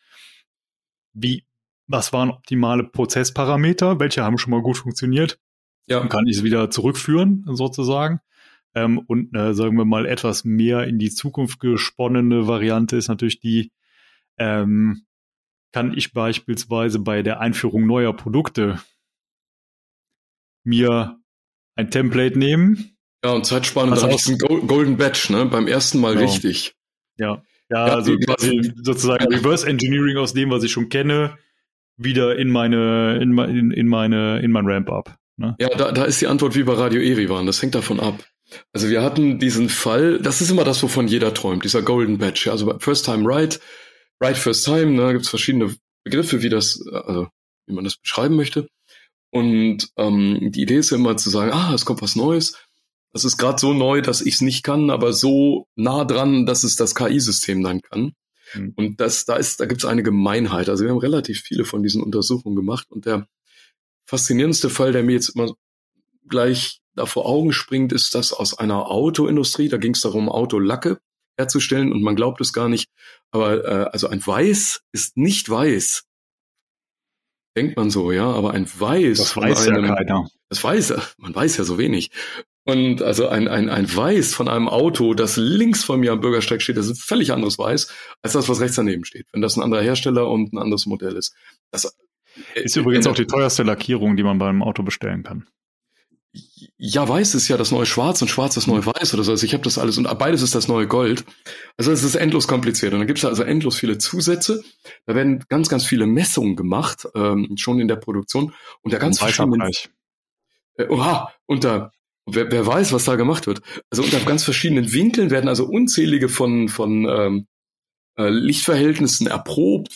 Wie, was waren optimale Prozessparameter? Welche haben schon mal gut funktioniert? Ja. Dann kann ich es wieder zurückführen, sozusagen. Ähm, und äh, sagen wir mal etwas mehr in die Zukunft gesponnene Variante ist natürlich die, ähm, kann ich beispielsweise bei der Einführung neuer Produkte mir ein Template nehmen. Ja, und Zeitspanne, also da ist ein Golden Badge, ne? Beim ersten Mal genau. richtig. Ja. Ja, ja also quasi sozusagen Reverse Engineering aus dem, was ich schon kenne, wieder in meine, in, in, in meine, in mein Ramp-up. Ne? Ja, da, da ist die Antwort wie bei Radio Erivan. Das hängt davon ab. Also wir hatten diesen Fall, das ist immer das, wovon jeder träumt, dieser Golden Badge. Also First Time Right, Right First Time, ne, gibt es verschiedene Begriffe, wie das, also wie man das beschreiben möchte. Und ähm, die Idee ist ja immer zu sagen, ah, es kommt was Neues. Das ist gerade so neu, dass ich es nicht kann, aber so nah dran, dass es das KI-System dann kann. Mhm. Und das, da ist, da gibt es eine Gemeinheit. Also wir haben relativ viele von diesen Untersuchungen gemacht und der faszinierendste Fall, der mir jetzt immer gleich da vor Augen springt, ist das aus einer Autoindustrie. Da ging es darum, Autolacke herzustellen und man glaubt es gar nicht. Aber äh, also ein Weiß ist nicht weiß. Denkt man so, ja, aber ein Weiß. Das weiß einem, ja keiner. Das weiß, man weiß ja so wenig. Und also ein, ein, ein Weiß von einem Auto, das links von mir am Bürgersteig steht, das ist ein völlig anderes Weiß, als das, was rechts daneben steht. Wenn das ein anderer Hersteller und ein anderes Modell ist. Das ist übrigens äh, auch die teuerste Lackierung, die man beim Auto bestellen kann. Ja, weiß ist ja das neue Schwarz und Schwarz das neue Weiß oder so. Also ich habe das alles und beides ist das neue Gold. Also es ist endlos kompliziert. Und dann gibt es also endlos viele Zusätze. Da werden ganz, ganz viele Messungen gemacht, ähm, schon in der Produktion. Und der ganz verschiedenen. Äh, oha, unter wer, wer weiß, was da gemacht wird. Also unter ganz verschiedenen Winkeln werden also unzählige von, von ähm, äh, Lichtverhältnissen erprobt,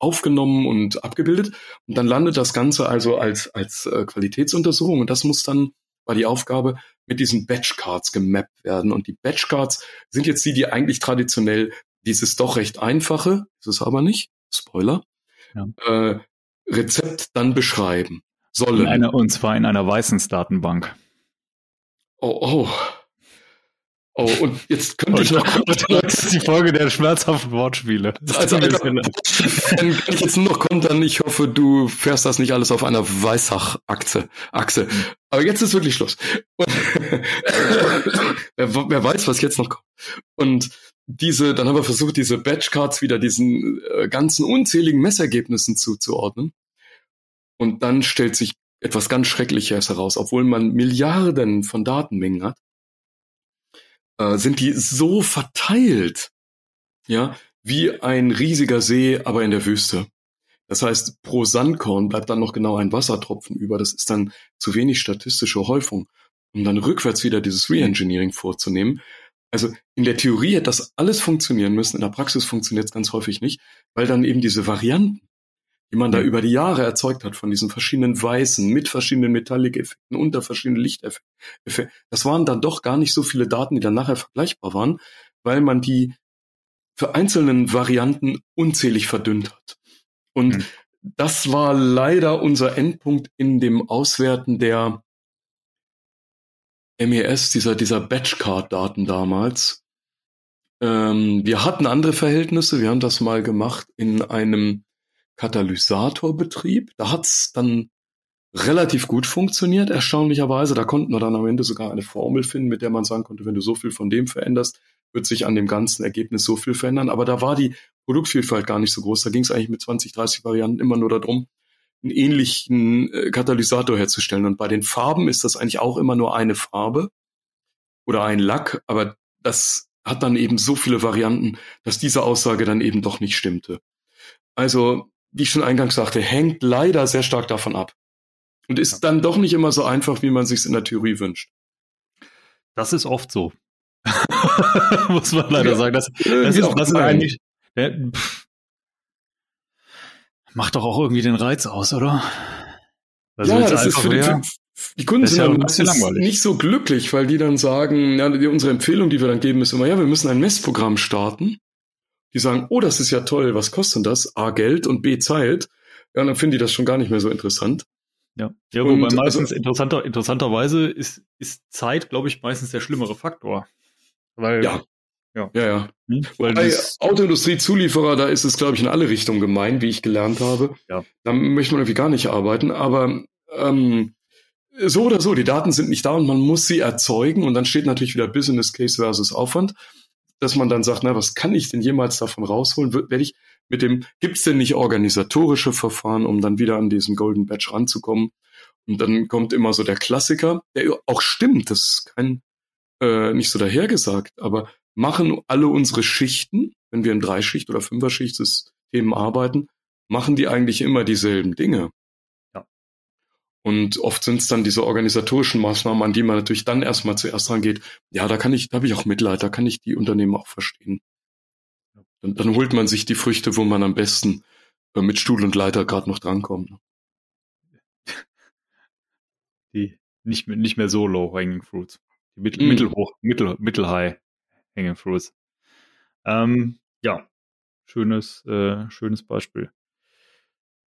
aufgenommen und abgebildet. Und dann landet das Ganze also als, als äh, Qualitätsuntersuchung und das muss dann, war die Aufgabe, mit diesen Batchcards gemappt werden. Und die Batchcards sind jetzt die, die eigentlich traditionell dieses doch recht einfache, ist es aber nicht, Spoiler, ja. äh, Rezept dann beschreiben sollen. Eine, und zwar in einer Weißensdatenbank. Oh, oh. Oh, und jetzt könnte ich noch. Das ist die Folge der schmerzhaften Wortspiele. Also, also kann ich jetzt nur noch kontern. Ich hoffe, du fährst das nicht alles auf einer Weißach-Achse. Achse. Aber jetzt ist wirklich Schluss. wer, wer, weiß, was jetzt noch kommt. Und diese, dann haben wir versucht, diese Batchcards wieder diesen äh, ganzen unzähligen Messergebnissen zuzuordnen. Und dann stellt sich etwas ganz Schreckliches heraus, obwohl man Milliarden von Datenmengen hat äh, sind die so verteilt, ja, wie ein riesiger See, aber in der Wüste. Das heißt, pro Sandkorn bleibt dann noch genau ein Wassertropfen über. Das ist dann zu wenig statistische Häufung, um dann rückwärts wieder dieses Reengineering vorzunehmen. Also in der Theorie hätte das alles funktionieren müssen, in der Praxis funktioniert es ganz häufig nicht, weil dann eben diese Varianten die man da über die Jahre erzeugt hat von diesen verschiedenen Weißen mit verschiedenen Metallic-Effekten unter verschiedenen Lichteffekten. Das waren dann doch gar nicht so viele Daten, die dann nachher vergleichbar waren, weil man die für einzelnen Varianten unzählig verdünnt hat. Und mhm. das war leider unser Endpunkt in dem Auswerten der MES, dieser, dieser Batchcard-Daten damals. Ähm, wir hatten andere Verhältnisse. Wir haben das mal gemacht in einem Katalysatorbetrieb. Da hat's dann relativ gut funktioniert, erstaunlicherweise. Da konnten wir dann am Ende sogar eine Formel finden, mit der man sagen konnte, wenn du so viel von dem veränderst, wird sich an dem ganzen Ergebnis so viel verändern. Aber da war die Produktvielfalt gar nicht so groß. Da ging es eigentlich mit 20, 30 Varianten immer nur darum, einen ähnlichen äh, Katalysator herzustellen. Und bei den Farben ist das eigentlich auch immer nur eine Farbe oder ein Lack, aber das hat dann eben so viele Varianten, dass diese Aussage dann eben doch nicht stimmte. Also wie ich schon eingangs sagte, hängt leider sehr stark davon ab. Und ist dann doch nicht immer so einfach, wie man sich in der Theorie wünscht. Das ist oft so. Muss man leider ja, sagen. Das, das, ist, das ist eigentlich. Ja, macht doch auch irgendwie den Reiz aus, oder? Also ja, das ist für, die, die Kunden sind ja dann nicht so glücklich, weil die dann sagen, ja, unsere Empfehlung, die wir dann geben, ist immer, ja, wir müssen ein Messprogramm starten die sagen, oh, das ist ja toll, was kostet das? A, Geld und B, Zeit. Ja, dann finden die das schon gar nicht mehr so interessant. Ja, ja wobei und, meistens also, interessanter, interessanterweise ist, ist Zeit, glaube ich, meistens der schlimmere Faktor. Weil, ja. Ja, ja. ja. Hm? Weil Bei Autoindustrie-Zulieferer, da ist es, glaube ich, in alle Richtungen gemein, wie ich gelernt habe. Ja. Da möchte man irgendwie gar nicht arbeiten, aber ähm, so oder so, die Daten sind nicht da und man muss sie erzeugen und dann steht natürlich wieder Business Case versus Aufwand dass man dann sagt, na, was kann ich denn jemals davon rausholen? Werde ich mit dem, gibt es denn nicht organisatorische Verfahren, um dann wieder an diesen Golden Badge ranzukommen? Und dann kommt immer so der Klassiker, der auch stimmt, das ist kein, äh, nicht so dahergesagt, aber machen alle unsere Schichten, wenn wir in Dreischicht- oder Fünferschichtssystemen arbeiten, machen die eigentlich immer dieselben Dinge. Und oft sind es dann diese organisatorischen Maßnahmen, an die man natürlich dann erstmal zuerst rangeht. Ja, da kann ich, da habe ich auch Mitleid, da kann ich die Unternehmen auch verstehen. Dann, dann holt man sich die Früchte, wo man am besten äh, mit Stuhl und Leiter gerade noch drankommt. Ne? Die nicht, mehr, nicht mehr so low hanging fruits. Die mittel, mm. mittelhoch, mittel, mittelhigh hanging fruits. Ähm, ja. schönes, äh, schönes Beispiel.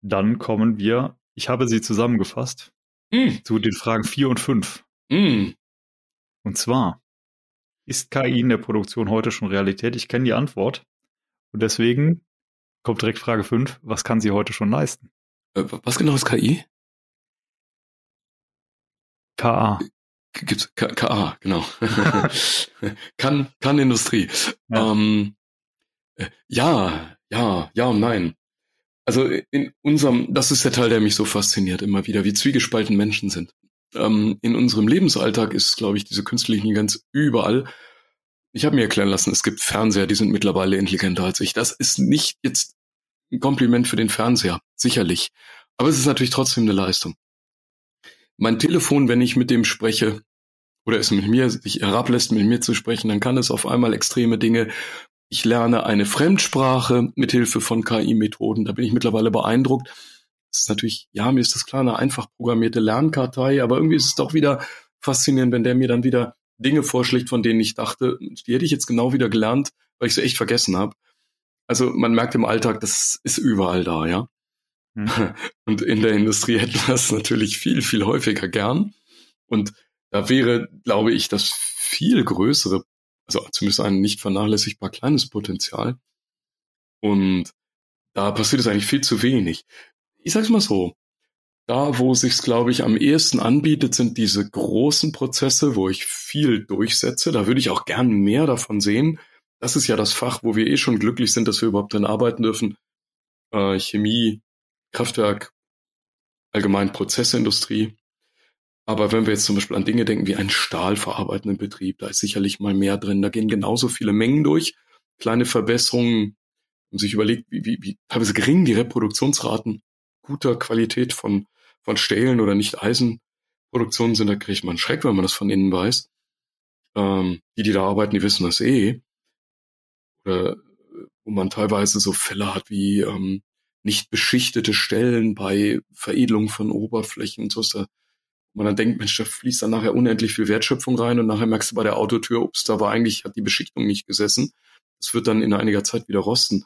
Dann kommen wir, ich habe sie zusammengefasst, mm. zu den Fragen 4 und 5. Mm. Und zwar, ist KI in der Produktion heute schon Realität? Ich kenne die Antwort. Und deswegen kommt direkt Frage 5. Was kann sie heute schon leisten? Äh, was genau ist KI? KA. Gibt's KA, genau. kann, kann Industrie. Ja. Ähm, äh, ja, ja, ja und nein. Also in unserem, das ist der Teil, der mich so fasziniert immer wieder, wie zwiegespalten Menschen sind. Ähm, in unserem Lebensalltag ist, glaube ich, diese künstliche Intelligenz überall. Ich habe mir erklären lassen, es gibt Fernseher, die sind mittlerweile intelligenter als ich. Das ist nicht jetzt ein Kompliment für den Fernseher, sicherlich. Aber es ist natürlich trotzdem eine Leistung. Mein Telefon, wenn ich mit dem spreche, oder es mit mir sich herablässt, mit mir zu sprechen, dann kann es auf einmal extreme Dinge. Ich lerne eine Fremdsprache mit Hilfe von KI-Methoden. Da bin ich mittlerweile beeindruckt. Das ist natürlich, ja, mir ist das klar, eine einfach programmierte Lernkartei, aber irgendwie ist es doch wieder faszinierend, wenn der mir dann wieder Dinge vorschlägt, von denen ich dachte, die hätte ich jetzt genau wieder gelernt, weil ich sie echt vergessen habe. Also man merkt im Alltag, das ist überall da, ja. Mhm. Und in der Industrie hätten wir das natürlich viel, viel häufiger gern. Und da wäre, glaube ich, das viel größere, also zumindest ein nicht vernachlässigbar kleines Potenzial. Und da passiert es eigentlich viel zu wenig ich sag's mal so, da, wo sich's, glaube ich, am ehesten anbietet, sind diese großen Prozesse, wo ich viel durchsetze. Da würde ich auch gern mehr davon sehen. Das ist ja das Fach, wo wir eh schon glücklich sind, dass wir überhaupt drin arbeiten dürfen. Äh, Chemie, Kraftwerk, allgemein Prozessindustrie. Aber wenn wir jetzt zum Beispiel an Dinge denken wie einen stahlverarbeitenden Betrieb, da ist sicherlich mal mehr drin. Da gehen genauso viele Mengen durch. Kleine Verbesserungen, und sich überlegt, wie, wie, wie teilweise gering die Reproduktionsraten guter Qualität von, von Stählen oder nicht Eisenproduktionen sind, da kriegt man Schreck, wenn man das von innen weiß. Ähm, die, die da arbeiten, die wissen das eh. Oder wo man teilweise so Fälle hat wie ähm, nicht beschichtete Stellen bei Veredelung von Oberflächen, so ist da, man dann denkt, Mensch, da fließt dann nachher unendlich viel Wertschöpfung rein und nachher merkst du bei der Autotür, ups, da war eigentlich, hat die Beschichtung nicht gesessen. Das wird dann in einiger Zeit wieder rosten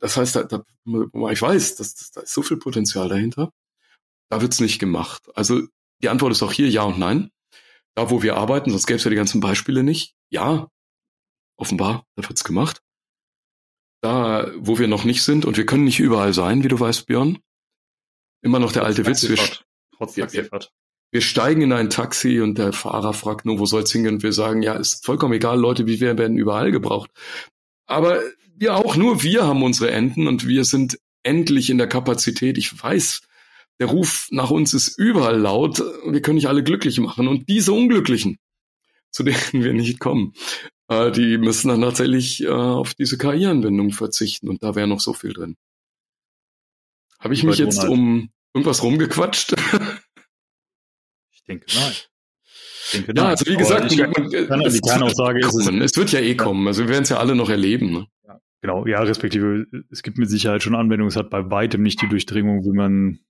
das heißt, da, da, ich weiß, dass, da ist so viel Potenzial dahinter. Da wird's nicht gemacht. Also die Antwort ist auch hier ja und nein. Da, wo wir arbeiten, sonst gäbe es ja die ganzen Beispiele nicht. Ja, offenbar, da wird's gemacht. Da, wo wir noch nicht sind, und wir können nicht überall sein, wie du weißt, Björn, immer noch der alte Witz. Wir, Trotz ja, wir, steigen in ein Taxi und der Fahrer fragt nur, wo soll's hingehen? Und wir sagen, ja, ist vollkommen egal, Leute wie wir werden überall gebraucht. Aber wir auch, nur wir haben unsere Enden und wir sind endlich in der Kapazität. Ich weiß, der Ruf nach uns ist überall laut. Wir können nicht alle glücklich machen. Und diese Unglücklichen, zu denen wir nicht kommen, äh, die müssen dann tatsächlich äh, auf diese KI-Anwendung verzichten. Und da wäre noch so viel drin. Habe ich mich jetzt um irgendwas rumgequatscht? ich denke nein. denke, ja, also wie gesagt, ich, man, kann, es, die Kernaussage ist es, es wird ja eh kommen. Also wir werden es ja alle noch erleben. Ne? Ja. Genau, ja, respektive, es gibt mit Sicherheit schon Anwendungen, es hat bei weitem nicht die Durchdringung, wie man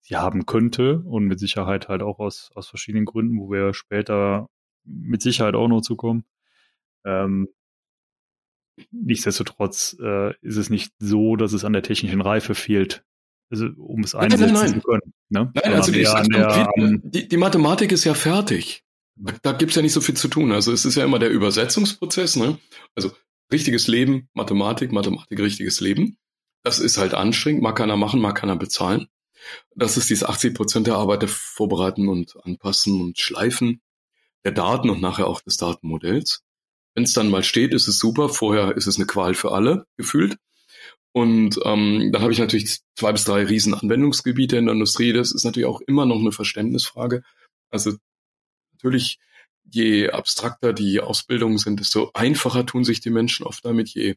sie haben könnte und mit Sicherheit halt auch aus, aus verschiedenen Gründen, wo wir später mit Sicherheit auch noch zukommen. Ähm, nichtsdestotrotz äh, ist es nicht so, dass es an der technischen Reife fehlt, also, um es einsetzen nein, nein, nein. zu können. Ne? Nein, also die, der, die, die, Mathematik ist ja fertig. Da, da gibt's ja nicht so viel zu tun. Also es ist ja immer der Übersetzungsprozess. Ne? Also richtiges Leben, Mathematik, Mathematik, richtiges Leben. Das ist halt anstrengend, mag keiner machen, mag keiner bezahlen. Das ist diese 80 Prozent der Arbeit der Vorbereiten und Anpassen und Schleifen der Daten und nachher auch des Datenmodells. Wenn es dann mal steht, ist es super. Vorher ist es eine Qual für alle gefühlt. Und ähm, dann habe ich natürlich zwei bis drei riesen Anwendungsgebiete in der Industrie. Das ist natürlich auch immer noch eine Verständnisfrage. Also natürlich je abstrakter die Ausbildungen sind, desto einfacher tun sich die Menschen oft damit. Je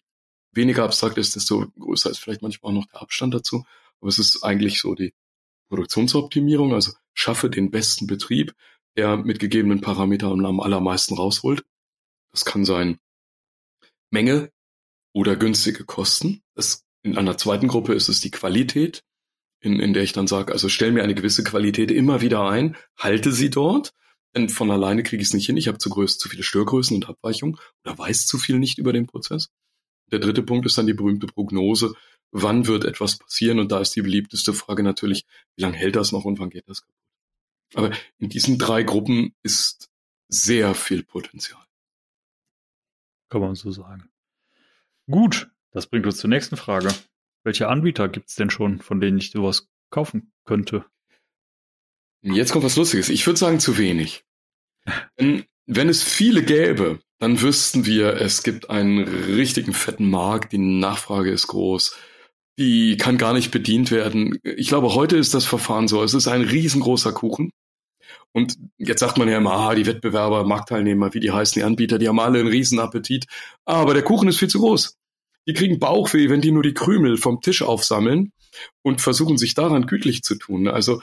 weniger abstrakt ist, desto größer ist vielleicht manchmal auch noch der Abstand dazu. Aber es ist eigentlich so die Produktionsoptimierung, also schaffe den besten Betrieb, der mit gegebenen Parametern am allermeisten rausholt. Das kann sein Menge oder günstige Kosten. Das, in einer zweiten Gruppe ist es die Qualität, in, in der ich dann sage, also stell mir eine gewisse Qualität immer wieder ein, halte sie dort denn von alleine kriege ich es nicht hin. Ich habe zu, größ, zu viele Störgrößen und Abweichungen oder weiß zu viel nicht über den Prozess. Der dritte Punkt ist dann die berühmte Prognose. Wann wird etwas passieren? Und da ist die beliebteste Frage natürlich, wie lange hält das noch und wann geht das kaputt? Aber in diesen drei Gruppen ist sehr viel Potenzial. Kann man so sagen. Gut, das bringt uns zur nächsten Frage. Welche Anbieter gibt es denn schon, von denen ich sowas kaufen könnte? Jetzt kommt was Lustiges. Ich würde sagen, zu wenig. Wenn, wenn es viele gäbe, dann wüssten wir, es gibt einen richtigen fetten Markt, die Nachfrage ist groß, die kann gar nicht bedient werden. Ich glaube, heute ist das Verfahren so, es ist ein riesengroßer Kuchen. Und jetzt sagt man ja immer, ah, die Wettbewerber, Marktteilnehmer, wie die heißen, die Anbieter, die haben alle einen riesen Appetit. Aber der Kuchen ist viel zu groß. Die kriegen Bauchweh, wenn die nur die Krümel vom Tisch aufsammeln und versuchen sich daran gütlich zu tun. Also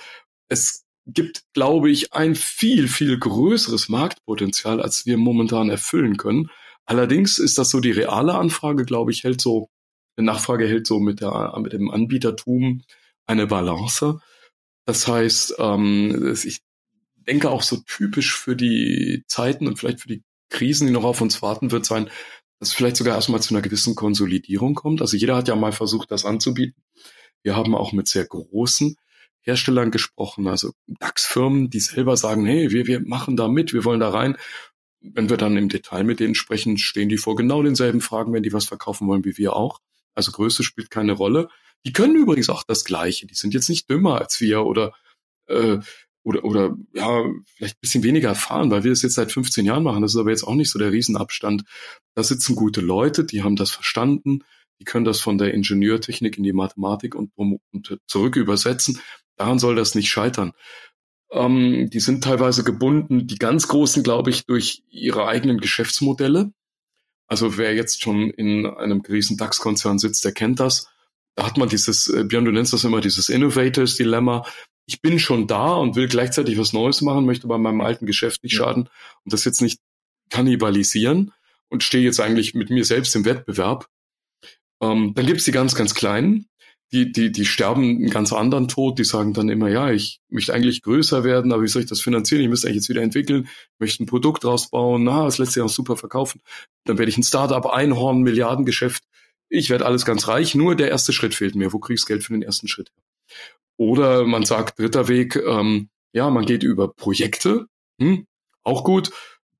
es gibt, glaube ich, ein viel, viel größeres Marktpotenzial, als wir momentan erfüllen können. Allerdings ist das so die reale Anfrage, glaube ich, hält so, die Nachfrage hält so mit, der, mit dem Anbietertum eine Balance. Das heißt, ähm, ich denke auch so typisch für die Zeiten und vielleicht für die Krisen, die noch auf uns warten, wird sein, dass vielleicht sogar erstmal zu einer gewissen Konsolidierung kommt. Also jeder hat ja mal versucht, das anzubieten. Wir haben auch mit sehr großen Herstellern gesprochen, also DAX-Firmen, die selber sagen, hey, wir, wir machen da mit, wir wollen da rein. Wenn wir dann im Detail mit denen sprechen, stehen die vor genau denselben Fragen, wenn die was verkaufen wollen wie wir auch. Also Größe spielt keine Rolle. Die können übrigens auch das Gleiche. Die sind jetzt nicht dümmer als wir oder äh, oder oder ja vielleicht ein bisschen weniger erfahren, weil wir das jetzt seit 15 Jahren machen. Das ist aber jetzt auch nicht so der Riesenabstand. Da sitzen gute Leute, die haben das verstanden, die können das von der Ingenieurtechnik in die Mathematik und, und zurück übersetzen. Daran soll das nicht scheitern. Ähm, die sind teilweise gebunden, die ganz Großen, glaube ich, durch ihre eigenen Geschäftsmodelle. Also wer jetzt schon in einem riesen DAX-Konzern sitzt, der kennt das. Da hat man dieses, äh, Björn, du nennst das immer dieses Innovators-Dilemma. Ich bin schon da und will gleichzeitig was Neues machen, möchte bei meinem alten Geschäft nicht schaden und das jetzt nicht kannibalisieren und stehe jetzt eigentlich mit mir selbst im Wettbewerb. Ähm, dann gibt's die ganz, ganz Kleinen, die, die, die sterben einen ganz anderen Tod, die sagen dann immer, ja, ich möchte eigentlich größer werden, aber wie soll ich das finanzieren? Ich müsste eigentlich jetzt wieder entwickeln, ich möchte ein Produkt rausbauen, na, das lässt sich auch super verkaufen. Dann werde ich ein Startup, Einhorn, Milliardengeschäft. Ich werde alles ganz reich, nur der erste Schritt fehlt mir. Wo kriege ich das Geld für den ersten Schritt? Oder man sagt, dritter Weg, ähm, ja, man geht über Projekte, hm, auch gut,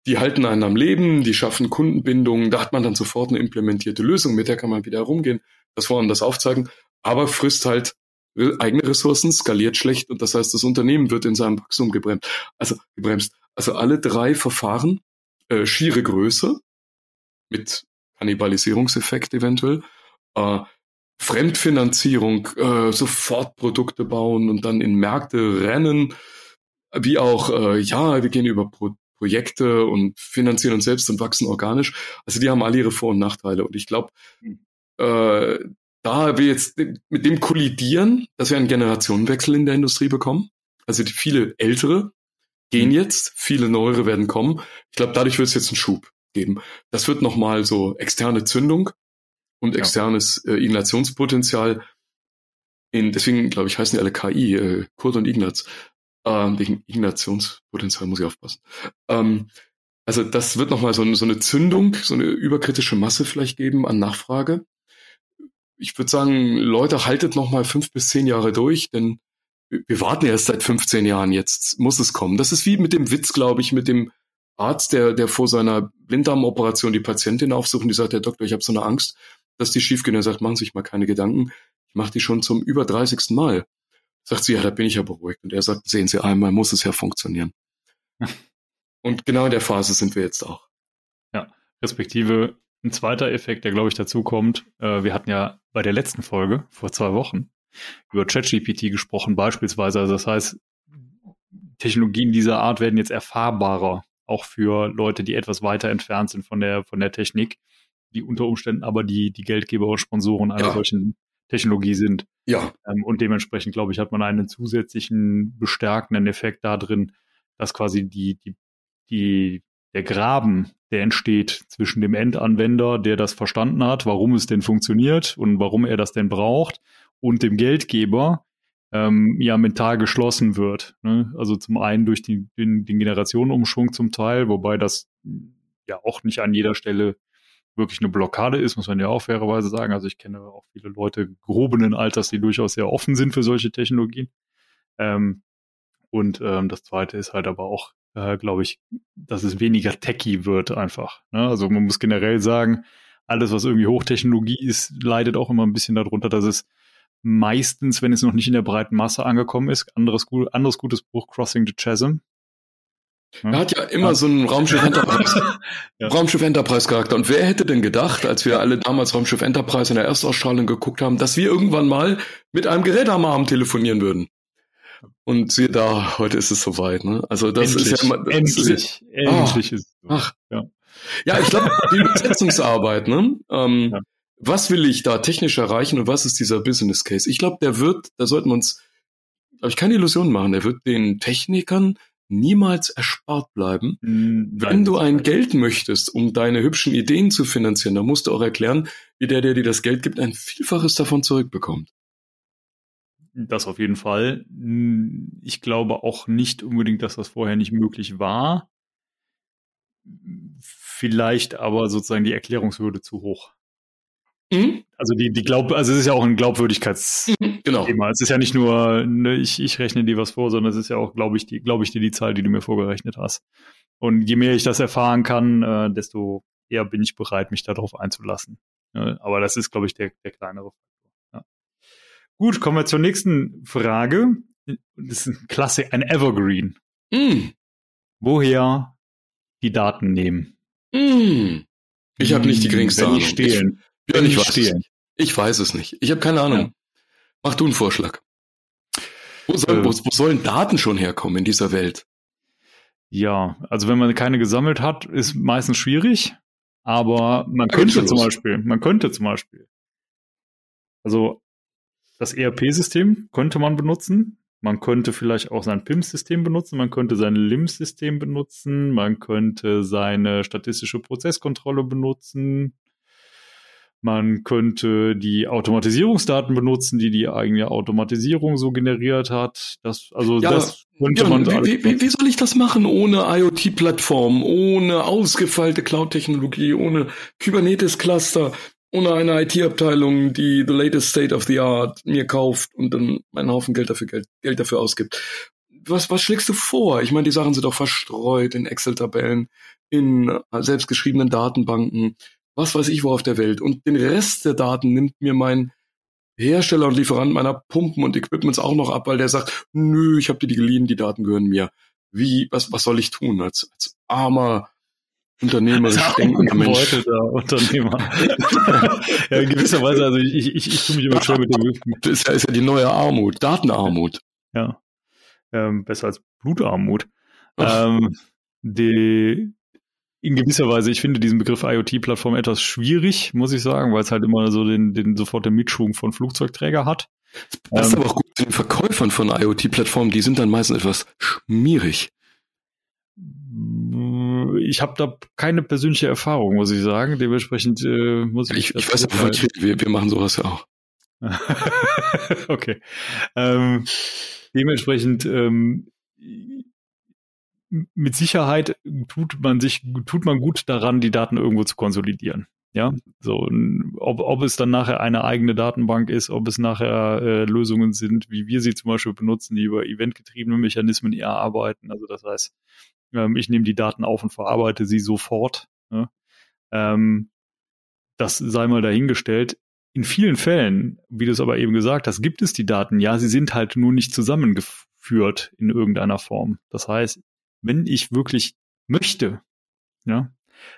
die halten einen am Leben, die schaffen Kundenbindungen, da hat man dann sofort eine implementierte Lösung, mit der kann man wieder herumgehen, das wollen das aufzeigen aber frisst halt eigene Ressourcen, skaliert schlecht und das heißt, das Unternehmen wird in seinem Wachstum gebremst. Also gebremst. Also alle drei Verfahren, äh, schiere Größe mit Kannibalisierungseffekt eventuell, äh, Fremdfinanzierung, äh, sofort Produkte bauen und dann in Märkte rennen, wie auch, äh, ja, wir gehen über Pro Projekte und finanzieren uns selbst und wachsen organisch. Also die haben alle ihre Vor- und Nachteile. Und ich glaube, hm. äh, da wir jetzt mit dem kollidieren, dass wir einen Generationenwechsel in der Industrie bekommen. Also die viele Ältere gehen mhm. jetzt, viele Neuere werden kommen. Ich glaube, dadurch wird es jetzt einen Schub geben. Das wird nochmal so externe Zündung und externes äh, Ignationspotenzial. In, deswegen, glaube ich, heißen die alle KI, äh, Kurt und Ignaz. Ähm, wegen Ignationspotenzial muss ich aufpassen. Ähm, also das wird nochmal so, so eine Zündung, so eine überkritische Masse vielleicht geben an Nachfrage ich würde sagen, Leute, haltet noch mal fünf bis zehn Jahre durch, denn wir warten erst seit 15 Jahren, jetzt muss es kommen. Das ist wie mit dem Witz, glaube ich, mit dem Arzt, der, der vor seiner Blinddarmoperation die Patientin aufsucht und die sagt, Herr Doktor, ich habe so eine Angst, dass die schiefgehen. Er sagt, machen Sie sich mal keine Gedanken. Ich mache die schon zum über 30. Mal. Sagt sie, ja, da bin ich ja beruhigt. Und er sagt, sehen Sie einmal, muss es ja funktionieren. und genau in der Phase sind wir jetzt auch. Ja, respektive ein zweiter Effekt, der glaube ich dazu kommt, äh, wir hatten ja bei der letzten Folge vor zwei Wochen über ChatGPT gesprochen beispielsweise. Also das heißt, Technologien dieser Art werden jetzt erfahrbarer, auch für Leute, die etwas weiter entfernt sind von der von der Technik, die unter Umständen aber die die Geldgeber und Sponsoren einer ja. solchen Technologie sind. Ja. Ähm, und dementsprechend glaube ich hat man einen zusätzlichen bestärkenden Effekt da drin, dass quasi die die die der Graben, der entsteht zwischen dem Endanwender, der das verstanden hat, warum es denn funktioniert und warum er das denn braucht, und dem Geldgeber, ähm, ja mental geschlossen wird. Ne? Also zum einen durch die, den, den Generationenumschwung zum Teil, wobei das ja auch nicht an jeder Stelle wirklich eine Blockade ist, muss man ja auch fairerweise sagen. Also ich kenne auch viele Leute gehobenen Alters, die durchaus sehr offen sind für solche Technologien. Ähm, und ähm, das zweite ist halt aber auch, äh, glaube ich, dass es weniger techy wird einfach. Ne? Also man muss generell sagen, alles, was irgendwie Hochtechnologie ist, leidet auch immer ein bisschen darunter, dass es meistens, wenn es noch nicht in der breiten Masse angekommen ist, anderes, anderes gutes Buch Crossing the Chasm. Er hat ja immer ja. so einen Raumschiff Enterprise, ja. Raumschiff Enterprise Charakter. Und wer hätte denn gedacht, als wir alle damals Raumschiff Enterprise in der Erstausstrahlung geguckt haben, dass wir irgendwann mal mit einem Gerät am Arm telefonieren würden? Und siehe da, heute ist es soweit. Ne? Also das endlich, ist ja immer das endlich, ist, endlich ah, ist es. Ach, ja. Ja, ich glaube die Übersetzungsarbeit. Ne? Ähm, ja. Was will ich da technisch erreichen und was ist dieser Business Case? Ich glaube, der wird, da sollten wir uns, glaube ich, keine Illusionen machen. Der wird den Technikern niemals erspart bleiben. Mhm, Wenn du ein Geld möchtest, um deine hübschen Ideen zu finanzieren, dann musst du auch erklären, wie der, der dir das Geld gibt, ein Vielfaches davon zurückbekommt. Das auf jeden Fall. Ich glaube auch nicht unbedingt, dass das vorher nicht möglich war. Vielleicht aber sozusagen die Erklärungshürde zu hoch. Mhm. Also die, die Glaub, also es ist ja auch ein Glaubwürdigkeitsthema. Mhm, genau. Es ist ja nicht nur, ne, ich, ich rechne dir was vor, sondern es ist ja auch, glaube ich, die, glaube ich dir die Zahl, die du mir vorgerechnet hast. Und je mehr ich das erfahren kann, äh, desto eher bin ich bereit, mich darauf einzulassen. Ja, aber das ist, glaube ich, der, der kleinere Faktor. Ja. Gut, kommen wir zur nächsten Frage. Das ist ein Klasse, ein Evergreen. Mm. Woher die Daten nehmen? Mm. Ich habe nicht die geringste Ahnung. Stehlen. Ja, ich weiß, es nicht. ich weiß es nicht. Ich habe keine Ahnung. Ja. Mach du einen Vorschlag. Wo, soll, äh, wo, wo sollen Daten schon herkommen in dieser Welt? Ja, also wenn man keine gesammelt hat, ist meistens schwierig. Aber man da könnte zum Beispiel, man könnte zum Beispiel, also das ERP-System könnte man benutzen. Man könnte vielleicht auch sein PIM-System benutzen, man könnte sein LIMS-System benutzen, man könnte seine statistische Prozesskontrolle benutzen. Man könnte die Automatisierungsdaten benutzen, die die eigene Automatisierung so generiert hat. Das, also ja, das könnte ja, man. Wie, wie, wie soll ich das machen ohne IoT-Plattform, ohne ausgefeilte Cloud-Technologie, ohne Kubernetes-Cluster, ohne eine IT-Abteilung, die the latest state of the art mir kauft und dann einen Haufen Geld dafür Geld, Geld dafür ausgibt? Was, was schlägst du vor? Ich meine, die Sachen sind auch verstreut in Excel-Tabellen, in selbstgeschriebenen Datenbanken was weiß ich wo auf der Welt. Und den Rest der Daten nimmt mir mein Hersteller und Lieferant meiner Pumpen und Equipments auch noch ab, weil der sagt, nö, ich habe dir die geliehen, die Daten gehören mir. Wie, was, was soll ich tun als, als armer unternehmerisch denkender Mensch. Unternehmer. ja, in gewisser Weise, also ich, ich, ich tue mich immer schwer mit dem. Das ist ja, ist ja die neue Armut, Datenarmut. Ja. Ähm, besser als Blutarmut. Ähm, die, in gewisser Weise, ich finde diesen Begriff IoT-Plattform etwas schwierig, muss ich sagen, weil es halt immer so den, den sofort den Mitschwung von Flugzeugträger hat. Das ist ähm, aber auch gut zu den Verkäufern von IoT-Plattformen, die sind dann meistens etwas schmierig. Ich habe da keine persönliche Erfahrung, muss ich sagen. Dementsprechend äh, muss ich. Ich, ich weiß ja, halt wir, wir machen sowas ja auch. okay. Ähm, dementsprechend ähm, mit Sicherheit tut man sich, tut man gut daran, die Daten irgendwo zu konsolidieren. Ja, so, ob, ob es dann nachher eine eigene Datenbank ist, ob es nachher äh, Lösungen sind, wie wir sie zum Beispiel benutzen, die über eventgetriebene Mechanismen eher arbeiten. Also das heißt, ähm, ich nehme die Daten auf und verarbeite sie sofort. Ne? Ähm, das sei mal dahingestellt. In vielen Fällen, wie du es aber eben gesagt hast, gibt es die Daten. Ja, sie sind halt nur nicht zusammengeführt in irgendeiner Form. Das heißt, wenn ich wirklich möchte, ja,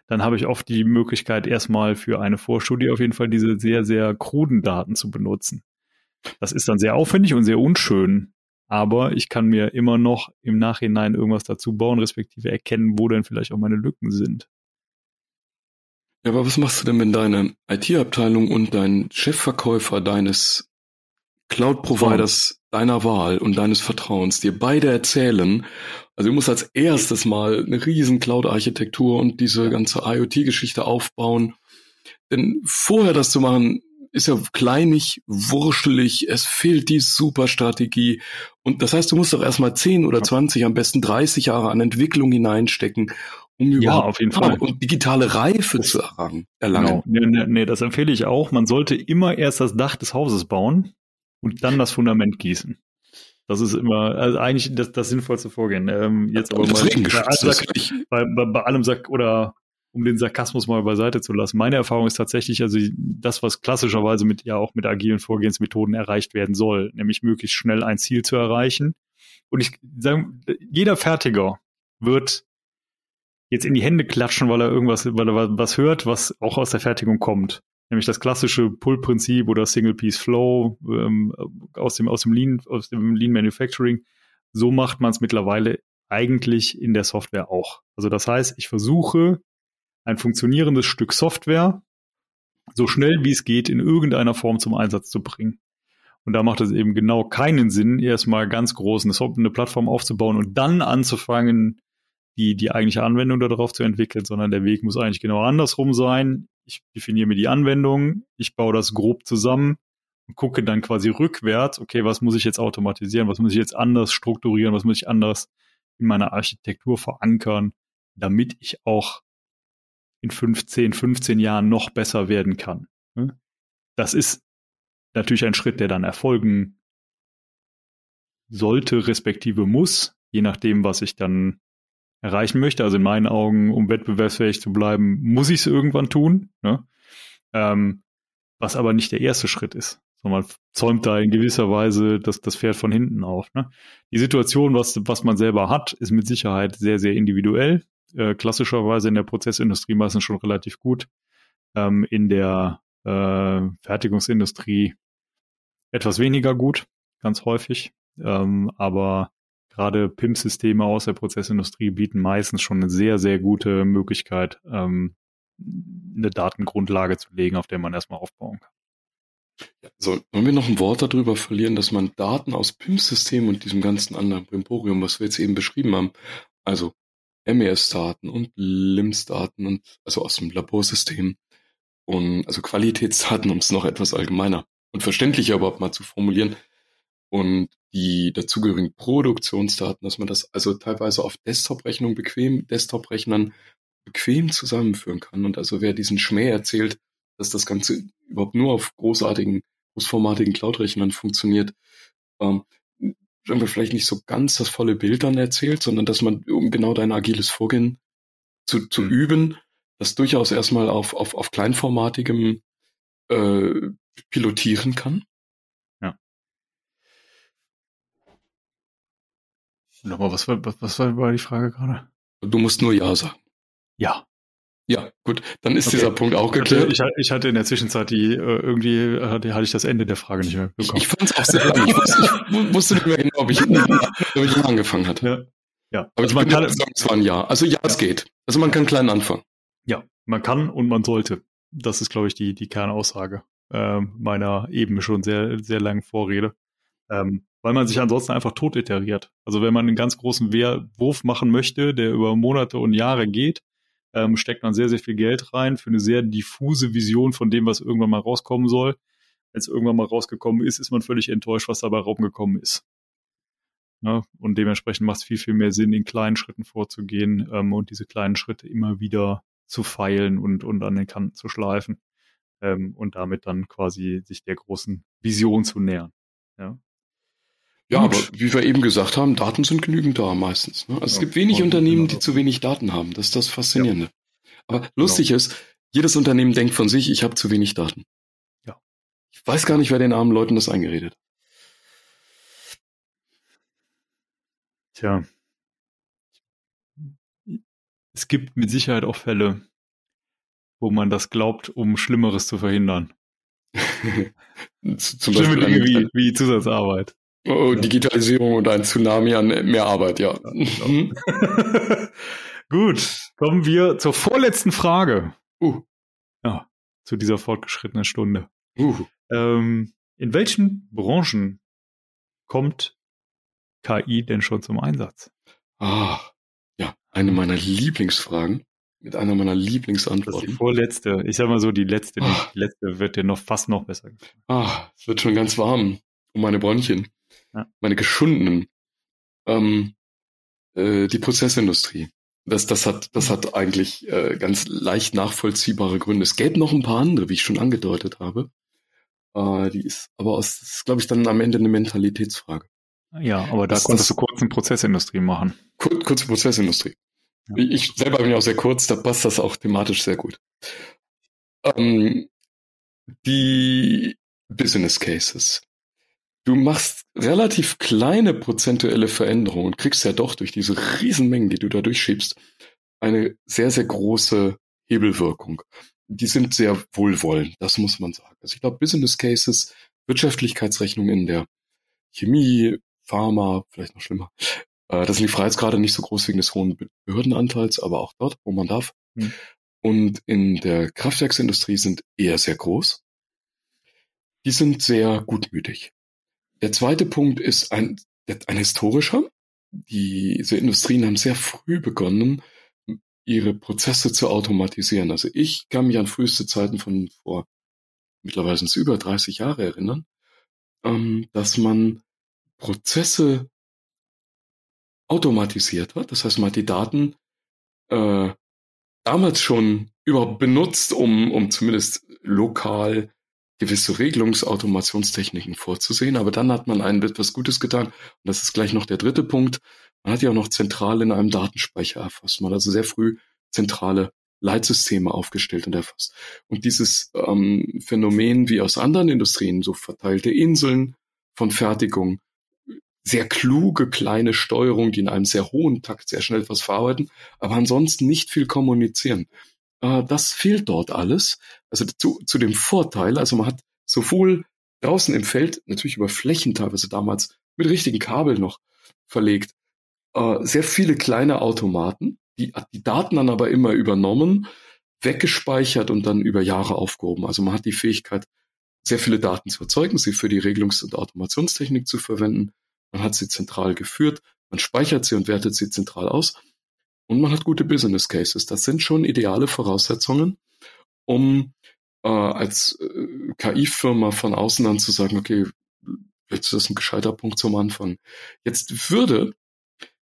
dann habe ich oft die Möglichkeit, erstmal für eine Vorstudie auf jeden Fall diese sehr, sehr kruden Daten zu benutzen. Das ist dann sehr aufwendig und sehr unschön, aber ich kann mir immer noch im Nachhinein irgendwas dazu bauen, respektive erkennen, wo denn vielleicht auch meine Lücken sind. Ja, aber was machst du denn, wenn deine IT-Abteilung und dein Chefverkäufer deines Cloud-Providers deiner Wahl und deines Vertrauens dir beide erzählen, also du musst als erstes mal eine riesen Cloud-Architektur und diese ganze IoT-Geschichte aufbauen. Denn vorher das zu machen, ist ja kleinig, wurschelig, es fehlt die Superstrategie. Und das heißt, du musst doch erstmal 10 oder 20, am besten 30 Jahre an Entwicklung hineinstecken, um ja, auf jeden Fall. und digitale Reife zu erlangen. Genau. Nee, nee, nee, das empfehle ich auch. Man sollte immer erst das Dach des Hauses bauen und dann das Fundament gießen. Das ist immer, also eigentlich das, das sinnvollste Vorgehen. Ähm, jetzt aber mal bei, Sack, bei, bei, bei allem Sack oder um den Sarkasmus mal beiseite zu lassen. Meine Erfahrung ist tatsächlich, also das, was klassischerweise mit ja auch mit agilen Vorgehensmethoden erreicht werden soll, nämlich möglichst schnell ein Ziel zu erreichen. Und ich sage, jeder Fertiger wird jetzt in die Hände klatschen, weil er irgendwas, weil er was hört, was auch aus der Fertigung kommt. Nämlich das klassische Pull-Prinzip oder Single-Piece-Flow ähm, aus dem, aus dem Lean, aus dem Lean Manufacturing. So macht man es mittlerweile eigentlich in der Software auch. Also das heißt, ich versuche ein funktionierendes Stück Software so schnell wie es geht in irgendeiner Form zum Einsatz zu bringen. Und da macht es eben genau keinen Sinn, erstmal ganz groß eine, eine Plattform aufzubauen und dann anzufangen, die, die eigentliche Anwendung darauf zu entwickeln, sondern der Weg muss eigentlich genau andersrum sein. Ich definiere mir die Anwendung, ich baue das grob zusammen und gucke dann quasi rückwärts, okay, was muss ich jetzt automatisieren, was muss ich jetzt anders strukturieren, was muss ich anders in meiner Architektur verankern, damit ich auch in 15, 15 Jahren noch besser werden kann. Ne? Das ist natürlich ein Schritt, der dann erfolgen sollte, respektive muss, je nachdem, was ich dann erreichen möchte. Also in meinen Augen, um wettbewerbsfähig zu bleiben, muss ich es irgendwann tun. Ne? Ähm, was aber nicht der erste Schritt ist. Sondern man zäumt da in gewisser Weise das, das Pferd von hinten auf. Ne? Die Situation, was, was man selber hat, ist mit Sicherheit sehr, sehr individuell äh, klassischerweise in der Prozessindustrie meistens schon relativ gut. Ähm, in der äh, Fertigungsindustrie etwas weniger gut, ganz häufig. Ähm, aber gerade PIM-Systeme aus der Prozessindustrie bieten meistens schon eine sehr, sehr gute Möglichkeit, ähm, eine Datengrundlage zu legen, auf der man erstmal aufbauen kann. Ja, so, wollen wir noch ein Wort darüber verlieren, dass man Daten aus PIM-Systemen und diesem ganzen anderen Primporium, was wir jetzt eben beschrieben haben, also MES-Daten und LIMS-Daten und also aus dem Laborsystem und also Qualitätsdaten, um es noch etwas allgemeiner und verständlicher überhaupt mal zu formulieren und die dazugehörigen Produktionsdaten, dass man das also teilweise auf Desktop-Rechnungen bequem, Desktop-Rechnern bequem zusammenführen kann und also wer diesen Schmäh erzählt, dass das Ganze überhaupt nur auf großartigen, großformatigen Cloud-Rechnern funktioniert, ähm, sagen wir, vielleicht nicht so ganz das volle Bild dann erzählt, sondern dass man, um genau dein agiles Vorgehen zu, zu mhm. üben, das durchaus erstmal auf, auf, auf kleinformatigem äh, pilotieren kann. Ja. Nochmal, was war, was, was war die Frage gerade? Du musst nur Ja sagen. Ja. Ja, gut, dann ist okay. dieser Punkt auch geklärt. Ich, ich, hatte in der Zwischenzeit die, äh, irgendwie hatte, hatte ich das Ende der Frage nicht mehr bekommen. Ich, ich fand es auch sehr lang. Ich wusste, ich wusste nicht mehr genau, ob ich, ob ich angefangen hatte. Ja. ja. Aber also man kann sagen, es war ein Ja. Also ja, es geht. Also man kann klein anfangen. Ja, man kann und man sollte. Das ist, glaube ich, die, die Kernaussage äh, meiner eben schon sehr, sehr langen Vorrede. Ähm, weil man sich ansonsten einfach tot iteriert. Also wenn man einen ganz großen Wurf machen möchte, der über Monate und Jahre geht, ähm, steckt man sehr, sehr viel Geld rein für eine sehr diffuse Vision von dem, was irgendwann mal rauskommen soll. Wenn es irgendwann mal rausgekommen ist, ist man völlig enttäuscht, was dabei raumgekommen ist. Ja, und dementsprechend macht es viel, viel mehr Sinn, in kleinen Schritten vorzugehen ähm, und diese kleinen Schritte immer wieder zu feilen und, und an den Kanten zu schleifen ähm, und damit dann quasi sich der großen Vision zu nähern. Ja. Ja, Gut. aber wie wir eben gesagt haben, Daten sind genügend da meistens. Ne? Also ja, es gibt wenig Unternehmen, die zu wenig Daten haben. Das ist das Faszinierende. Ja. Aber lustig genau. ist, jedes Unternehmen denkt von sich, ich habe zu wenig Daten. Ja. Ich weiß gar nicht, wer den armen Leuten das eingeredet. Tja. Es gibt mit Sicherheit auch Fälle, wo man das glaubt, um Schlimmeres zu verhindern. Zum Schlimme Dinge wie, wie Zusatzarbeit. Oh, Digitalisierung und ein Tsunami an mehr Arbeit, ja. ja mhm. Gut, kommen wir zur vorletzten Frage. Uh. Ja, zu dieser fortgeschrittenen Stunde. Uh. Ähm, in welchen Branchen kommt KI denn schon zum Einsatz? Ah, ja, eine meiner Lieblingsfragen mit einer meiner Lieblingsantworten. Das ist die vorletzte. Ich sag mal so, die letzte, ah. die letzte wird dir noch fast noch besser gefallen. Ah, es wird schon ganz warm um meine Bronchien ja. meine geschundenen, ähm, äh, die Prozessindustrie. Das, das, hat, das hat eigentlich äh, ganz leicht nachvollziehbare Gründe. Es gäbe noch ein paar andere, wie ich schon angedeutet habe. Äh, die ist aber aus, das ist, glaube ich, dann am Ende eine Mentalitätsfrage. Ja, aber da das, konntest das, du kurz eine Prozessindustrie machen. Kur, kurze Prozessindustrie. Ja. Ich selber bin ja auch sehr kurz, da passt das auch thematisch sehr gut. Ähm, die Business Cases. Du machst relativ kleine prozentuelle Veränderungen und kriegst ja doch durch diese Riesenmengen, die du da durchschiebst, eine sehr, sehr große Hebelwirkung. Die sind sehr wohlwollend, das muss man sagen. Also ich glaube, Business Cases, Wirtschaftlichkeitsrechnungen in der Chemie, Pharma, vielleicht noch schlimmer. Äh, das sind die Freiheitsgrade nicht so groß wegen des hohen Behördenanteils, aber auch dort, wo man darf. Hm. Und in der Kraftwerksindustrie sind eher sehr groß. Die sind sehr gutmütig. Der zweite Punkt ist ein, ein historischer. Diese Industrien haben sehr früh begonnen, ihre Prozesse zu automatisieren. Also ich kann mich an früheste Zeiten von vor mittlerweile sind es über 30 Jahre erinnern, ähm, dass man Prozesse automatisiert hat. Das heißt, man hat die Daten äh, damals schon überhaupt benutzt, um, um zumindest lokal gewisse Regelungsautomationstechniken vorzusehen. Aber dann hat man ein etwas Gutes getan. Und das ist gleich noch der dritte Punkt. Man hat ja auch noch zentral in einem Datenspeicher erfasst. Man hat also sehr früh zentrale Leitsysteme aufgestellt und erfasst. Und dieses ähm, Phänomen wie aus anderen Industrien, so verteilte Inseln von Fertigung, sehr kluge kleine Steuerung, die in einem sehr hohen Takt sehr schnell etwas verarbeiten, aber ansonsten nicht viel kommunizieren. Äh, das fehlt dort alles. Also zu, zu dem Vorteil, also man hat sowohl draußen im Feld, natürlich über Flächen teilweise damals mit richtigen Kabeln noch verlegt, äh, sehr viele kleine Automaten, die, die Daten dann aber immer übernommen, weggespeichert und dann über Jahre aufgehoben. Also man hat die Fähigkeit, sehr viele Daten zu erzeugen, sie für die Regelungs- und Automationstechnik zu verwenden. Man hat sie zentral geführt, man speichert sie und wertet sie zentral aus und man hat gute Business Cases. Das sind schon ideale Voraussetzungen, um äh, als äh, KI-Firma von außen dann zu sagen, okay, jetzt ist das ein gescheiter Punkt zum Anfang. Jetzt würde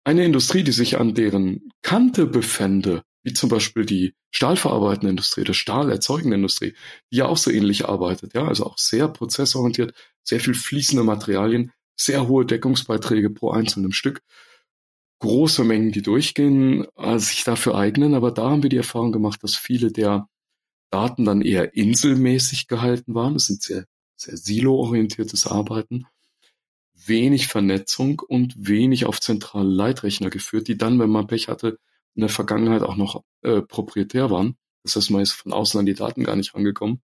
eine Industrie, die sich an deren Kante befände, wie zum Beispiel die stahlverarbeitende Industrie, die stahlerzeugende Industrie, die ja auch so ähnlich arbeitet, ja, also auch sehr prozessorientiert, sehr viel fließende Materialien, sehr hohe Deckungsbeiträge pro einzelnem Stück, große Mengen, die durchgehen, äh, sich dafür eignen. Aber da haben wir die Erfahrung gemacht, dass viele der Daten dann eher inselmäßig gehalten waren. Das sind sehr, sehr silo-orientiertes Arbeiten. Wenig Vernetzung und wenig auf zentrale Leitrechner geführt, die dann, wenn man Pech hatte, in der Vergangenheit auch noch äh, proprietär waren. Das heißt, man ist von außen an die Daten gar nicht rangekommen.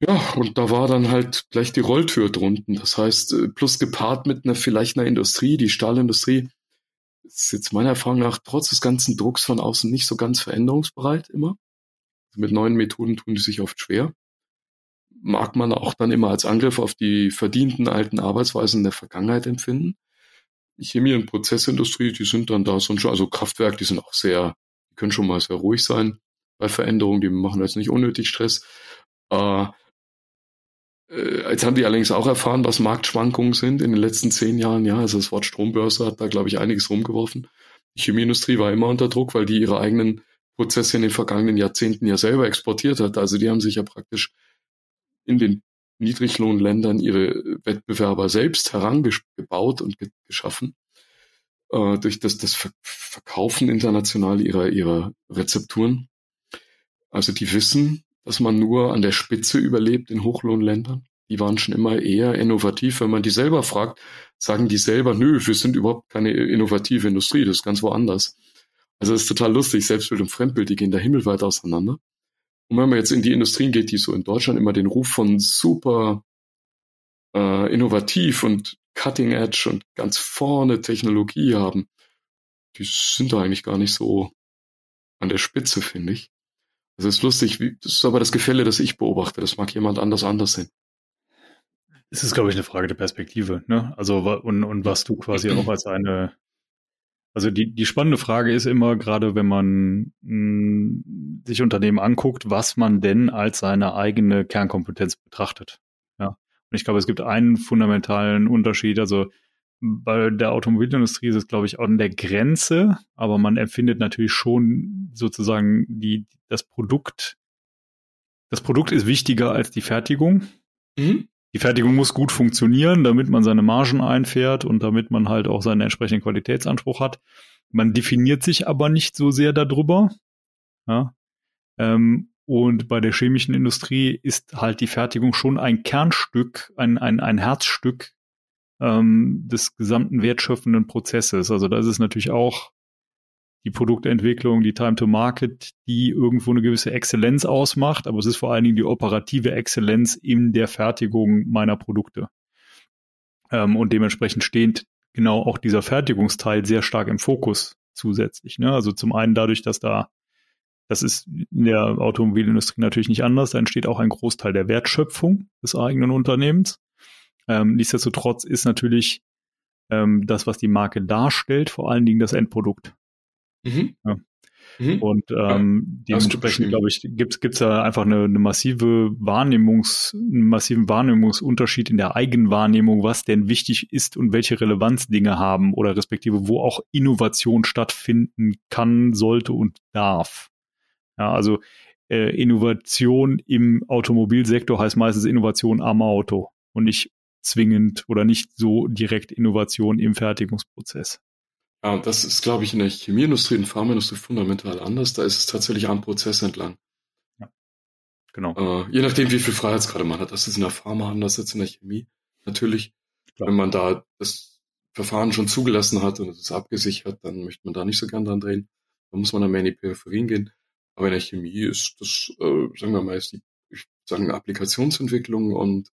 Ja, und da war dann halt gleich die Rolltür drunten. Das heißt, äh, plus gepaart mit einer vielleicht einer Industrie, die Stahlindustrie ist jetzt meiner Erfahrung nach trotz des ganzen Drucks von außen nicht so ganz veränderungsbereit immer. Also mit neuen Methoden tun die sich oft schwer. Mag man auch dann immer als Angriff auf die verdienten alten Arbeitsweisen der Vergangenheit empfinden. Chemie- und Prozessindustrie, die sind dann da schon, also Kraftwerk, die sind auch sehr, die können schon mal sehr ruhig sein bei Veränderungen, die machen jetzt nicht unnötig Stress. Äh, jetzt haben die allerdings auch erfahren, was Marktschwankungen sind in den letzten zehn Jahren. Ja, also das Wort Strombörse hat da, glaube ich, einiges rumgeworfen. Die Chemieindustrie war immer unter Druck, weil die ihre eigenen Prozesse in den vergangenen Jahrzehnten ja selber exportiert hat. Also die haben sich ja praktisch in den Niedriglohnländern ihre Wettbewerber selbst herangebaut und ge geschaffen äh, durch das, das Verkaufen international ihrer, ihrer Rezepturen. Also die wissen, dass man nur an der Spitze überlebt in Hochlohnländern. Die waren schon immer eher innovativ. Wenn man die selber fragt, sagen die selber, nö, wir sind überhaupt keine innovative Industrie, das ist ganz woanders. Also das ist total lustig, Selbstbild und Fremdbild, die gehen da himmelweit auseinander. Und wenn man jetzt in die Industrien geht, die so in Deutschland immer den Ruf von super äh, innovativ und cutting edge und ganz vorne Technologie haben, die sind da eigentlich gar nicht so an der Spitze, finde ich. Das ist lustig, wie, das ist aber das Gefälle, das ich beobachte. Das mag jemand anders anders sehen. Es ist, glaube ich, eine Frage der Perspektive, ne? Also, und, und was du quasi auch als eine, also die, die spannende Frage ist immer, gerade wenn man mh, hm, sich Unternehmen anguckt, was man denn als seine eigene Kernkompetenz betrachtet. Ja. Und ich glaube, es gibt einen fundamentalen Unterschied. Also bei der Automobilindustrie ist es, glaube ich, an der Grenze, aber man empfindet natürlich schon sozusagen die, das Produkt. Das Produkt ist wichtiger als die Fertigung. Mhm. Die Fertigung muss gut funktionieren, damit man seine Margen einfährt und damit man halt auch seinen entsprechenden Qualitätsanspruch hat. Man definiert sich aber nicht so sehr darüber. Ja? Ähm, und bei der chemischen Industrie ist halt die Fertigung schon ein Kernstück, ein, ein, ein Herzstück ähm, des gesamten wertschöpfenden Prozesses. Also da ist es natürlich auch die Produktentwicklung, die Time to Market, die irgendwo eine gewisse Exzellenz ausmacht, aber es ist vor allen Dingen die operative Exzellenz in der Fertigung meiner Produkte. Ähm, und dementsprechend steht genau auch dieser Fertigungsteil sehr stark im Fokus zusätzlich. Ne? Also zum einen dadurch, dass da, das ist in der Automobilindustrie natürlich nicht anders, da entsteht auch ein Großteil der Wertschöpfung des eigenen Unternehmens. Ähm, nichtsdestotrotz ist natürlich ähm, das, was die Marke darstellt, vor allen Dingen das Endprodukt. Mhm. Ja. Mhm. Und ähm, ja, dementsprechend, glaube ich, gibt es da einfach eine, eine massive Wahrnehmungs, einen massiven Wahrnehmungsunterschied in der Eigenwahrnehmung, was denn wichtig ist und welche Relevanz Dinge haben oder respektive wo auch Innovation stattfinden kann, sollte und darf. Ja, also äh, Innovation im Automobilsektor heißt meistens Innovation am Auto und nicht zwingend oder nicht so direkt Innovation im Fertigungsprozess. Ja, das ist, glaube ich, in der Chemieindustrie und Pharmaindustrie fundamental anders. Da ist es tatsächlich am Prozess entlang. Ja, genau. Äh, je nachdem, wie viel Freiheitsgrade man hat. Das ist in der Pharma anders als in der Chemie. Natürlich, Klar. wenn man da das Verfahren schon zugelassen hat und es ist abgesichert, dann möchte man da nicht so gern dran drehen. Da muss man dann mehr in die Peripherien gehen. Aber in der Chemie ist das, äh, sagen wir mal, ist die, ich sagen, Applikationsentwicklung und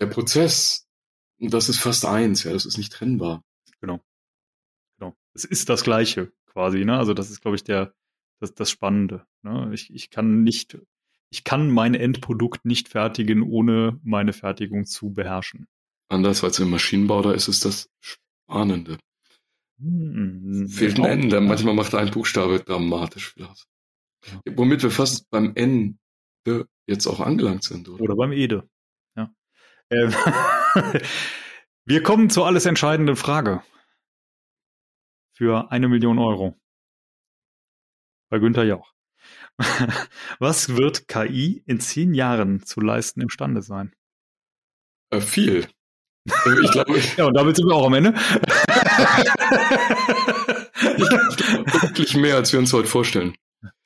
der Prozess, das ist fast eins, ja, das ist nicht trennbar. Genau. Genau. Es ist das Gleiche quasi, ne? Also das ist, glaube ich, der, das, das Spannende. Ne? Ich, ich kann nicht, ich kann mein Endprodukt nicht fertigen, ohne meine Fertigung zu beherrschen. Anders als im Maschinenbau, da ist es das Spannende. Hm, Fehlt ein Ende. Manchmal macht ein Buchstabe dramatisch viel aus. Ja. Womit wir fast beim N jetzt auch angelangt sind, oder? Oder beim Ede. Ja. Ähm, wir kommen zur alles entscheidenden Frage. Für eine Million Euro. Bei Günther Jauch. Was wird KI in zehn Jahren zu leisten imstande sein? Äh, viel. Also ich glaube, ja, und damit sind wir auch am Ende. ich glaube wirklich mehr, als wir uns heute vorstellen.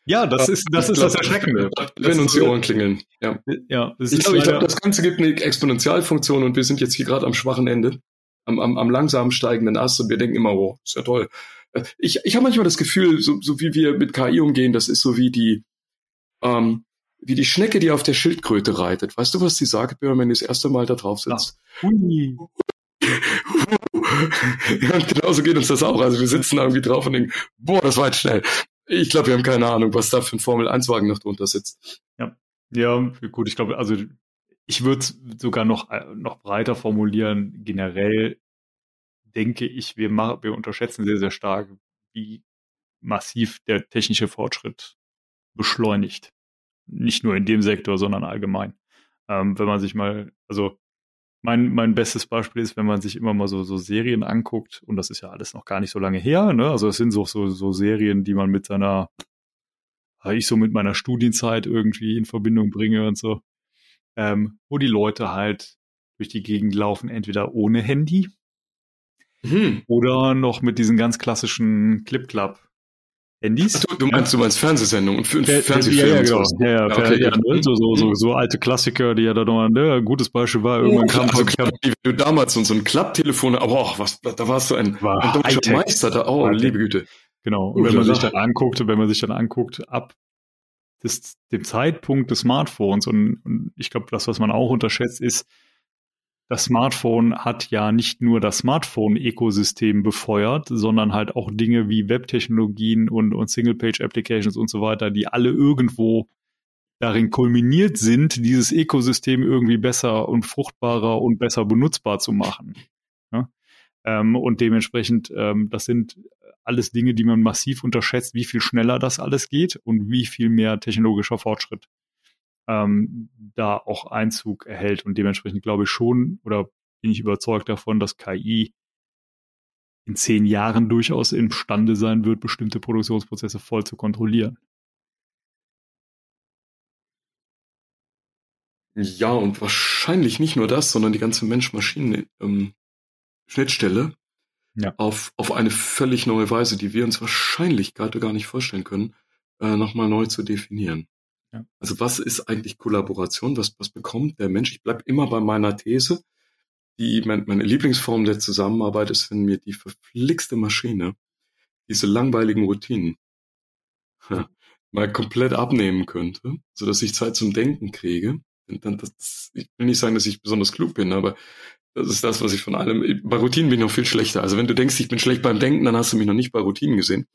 Ja, das ist das, ist das Erschreckende. Wenn uns die Ohren klingeln. Ja, ja ich glaube, glaub, das Ganze gibt eine Exponentialfunktion und wir sind jetzt hier gerade am schwachen Ende, am, am, am langsam steigenden Ast und wir denken immer, oh, ist ja toll. Äh, ich, ich habe manchmal das Gefühl, so, so wie wir mit KI umgehen, das ist so wie die, ähm, wie die Schnecke, die auf der Schildkröte reitet. Weißt du, was die sagt, wenn die das erste Mal da drauf sitzt? Ja. Hui. ja, genauso geht uns das auch. Also wir sitzen da irgendwie drauf und denken, boah, das war jetzt schnell. Ich glaube, wir haben keine Ahnung, was da für ein Formel-1-Wagen noch drunter sitzt. Ja, ja gut, ich glaube, also ich würde es sogar noch, äh, noch breiter formulieren. Generell denke ich, wir, machen, wir unterschätzen sehr, sehr stark, wie massiv der technische Fortschritt beschleunigt. Nicht nur in dem Sektor, sondern allgemein. Ähm, wenn man sich mal, also mein, mein bestes Beispiel ist, wenn man sich immer mal so, so Serien anguckt, und das ist ja alles noch gar nicht so lange her, ne? Also es sind so, so, so Serien, die man mit seiner, ich so mit meiner Studienzeit irgendwie in Verbindung bringe und so, ähm, wo die Leute halt durch die Gegend laufen, entweder ohne Handy hm. oder noch mit diesen ganz klassischen Clip-Club Handys. Ach, du, meinst, du meinst Fernsehsendungen und F Fernsehfilme. Ja, ja, genau. Ja, ja, okay, ja ne? so, so, so, so alte Klassiker, die ja da noch ne, ein gutes Beispiel war. Irgendwann kam also klar, wie du damals so ein Klapptelefon, aber oh, was, da warst du ein, war ein deutscher Meister da. Oh, liebe Güte. Genau. Und wenn man sich dann anguckt, wenn man sich dann anguckt, ab des, dem Zeitpunkt des Smartphones und, und ich glaube, das, was man auch unterschätzt, ist, das Smartphone hat ja nicht nur das Smartphone-Ökosystem befeuert, sondern halt auch Dinge wie Webtechnologien und, und Single-Page-Applications und so weiter, die alle irgendwo darin kulminiert sind, dieses Ökosystem irgendwie besser und fruchtbarer und besser benutzbar zu machen. Ja? Ähm, und dementsprechend, ähm, das sind alles Dinge, die man massiv unterschätzt, wie viel schneller das alles geht und wie viel mehr technologischer Fortschritt ähm, da auch Einzug erhält. Und dementsprechend glaube ich schon oder bin ich überzeugt davon, dass KI in zehn Jahren durchaus imstande sein wird, bestimmte Produktionsprozesse voll zu kontrollieren. Ja, und wahrscheinlich nicht nur das, sondern die ganze Mensch-Maschinen-Schnittstelle ähm, ja. auf, auf eine völlig neue Weise, die wir uns wahrscheinlich gerade gar nicht vorstellen können, äh, nochmal neu zu definieren. Also was ist eigentlich Kollaboration? Was, was bekommt der Mensch? Ich bleibe immer bei meiner These. Die, mein, meine Lieblingsform der Zusammenarbeit ist, wenn mir die verflixte Maschine diese langweiligen Routinen mal komplett abnehmen könnte, so dass ich Zeit zum Denken kriege dann, das, ich will nicht sagen, dass ich besonders klug bin, aber das ist das, was ich von allem. Bei Routinen bin ich noch viel schlechter. Also wenn du denkst, ich bin schlecht beim Denken, dann hast du mich noch nicht bei Routinen gesehen.